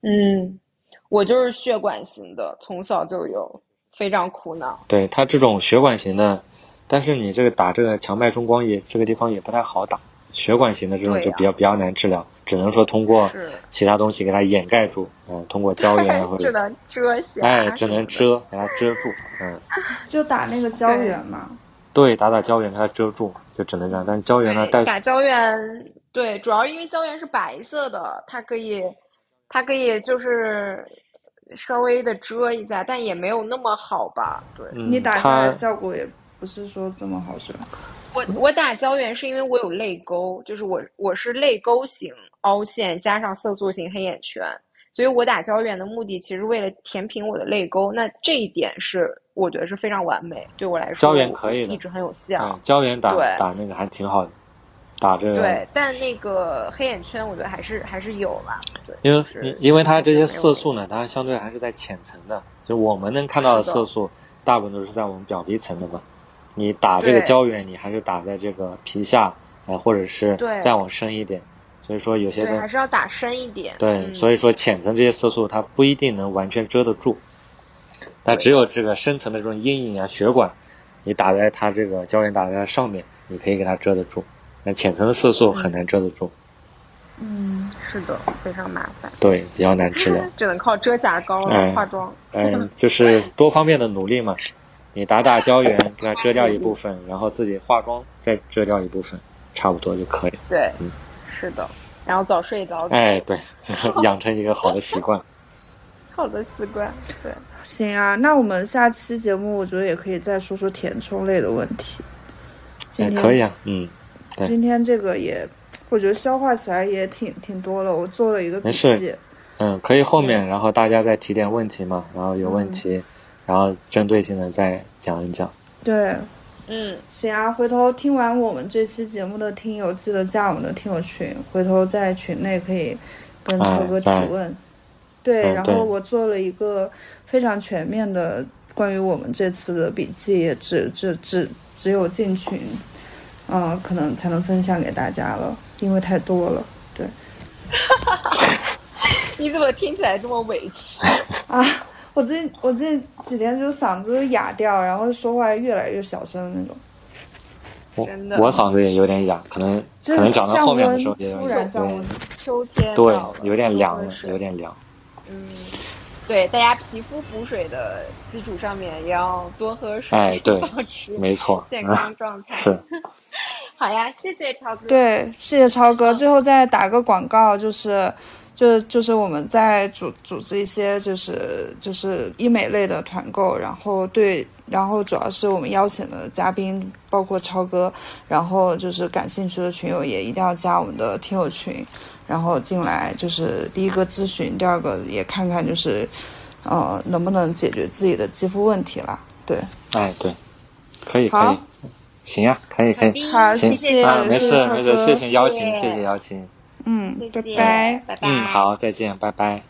嗯，我就是血管型的，从小就有，非常苦恼。对他这种血管型的，但是你这个打这个强脉冲光也这个地方也不太好打，血管型的这种就比较比较难治疗，只能说通过其他东西给它掩盖住，嗯，通过胶原或者 只能遮瑕，哎，只能遮，给它遮住，嗯，就打那个胶原嘛。对，打打胶原给它遮住，就只能这样。但是胶原呢，带打胶原，对，主要因为胶原是白色的，它可以，它可以就是稍微的遮一下，但也没有那么好吧？对，你打下来效果也不是说这么好，是吧？我我打胶原是因为我有泪沟，就是我我是泪沟型凹陷加上色素型黑眼圈。所以我打胶原的目的，其实为了填平我的泪沟。那这一点是我觉得是非常完美，对我来说。胶原可以一直很有效。胶原打打那个还挺好的，打这个。对，但那个黑眼圈，我觉得还是还是有吧。对，因为因为它这些色素呢，它相对还是在浅层的，就我们能看到的色素，大部分都是在我们表皮层的嘛。你打这个胶原，你还是打在这个皮下，呃，或者是再往深一点。所以说有些还是要打深一点。对，所以说浅层这些色素它不一定能完全遮得住，但只有这个深层的这种阴影啊、血管，你打在它这个胶原打在它上面，你可以给它遮得住。那浅层的色素很难遮得住。嗯，是的，非常麻烦。对，比较难 治疗。只能靠遮瑕膏来化妆。嗯，就是多方面的努力嘛。你打打胶原，给它遮掉一部分，然后自己化妆再遮掉一部分，差不多就可以。对，嗯。是的，然后早睡早起。哎，对，养成一个好的习惯。好的习惯，对。行啊，那我们下期节目，我觉得也可以再说说填充类的问题。今天可以啊，嗯。今天这个也，我觉得消化起来也挺挺多了。我做了一个笔记。嗯，可以后面，然后大家再提点问题嘛，然后有问题，然后针对性的再讲一讲。对。嗯，行啊，回头听完我们这期节目的听友，记得加我们的听友群，回头在群内可以跟超哥提问。对，然后我做了一个非常全面的关于我们这次的笔记，也只只只只有进群，嗯，可能才能分享给大家了，因为太多了。对。你怎么听起来这么委屈 啊？我这我这几天就嗓子哑掉，然后说话越来越小声那种。真的，我嗓子也有点哑，可能可能讲到后面的时候也突然降温，秋天对，有点凉了，有点凉。嗯，对，大家皮肤补水的基础上面也要多喝水，哎，对，保持没错健康状态。是。好呀，谢谢超哥。对，谢谢超哥。最后再打个广告，就是。就就是我们在组组织一些就是就是医美类的团购，然后对然后主要是我们邀请的嘉宾包括超哥，然后就是感兴趣的群友也一定要加我们的听友群，然后进来就是第一个咨询，第二个也看看就是，呃，能不能解决自己的肌肤问题啦。对，哎，对，可以，可以，行呀，可以，可以，好，谢谢，没事，没事，谢谢邀请，谢谢。邀请，嗯，拜拜，拜拜，嗯，好，再见，拜拜。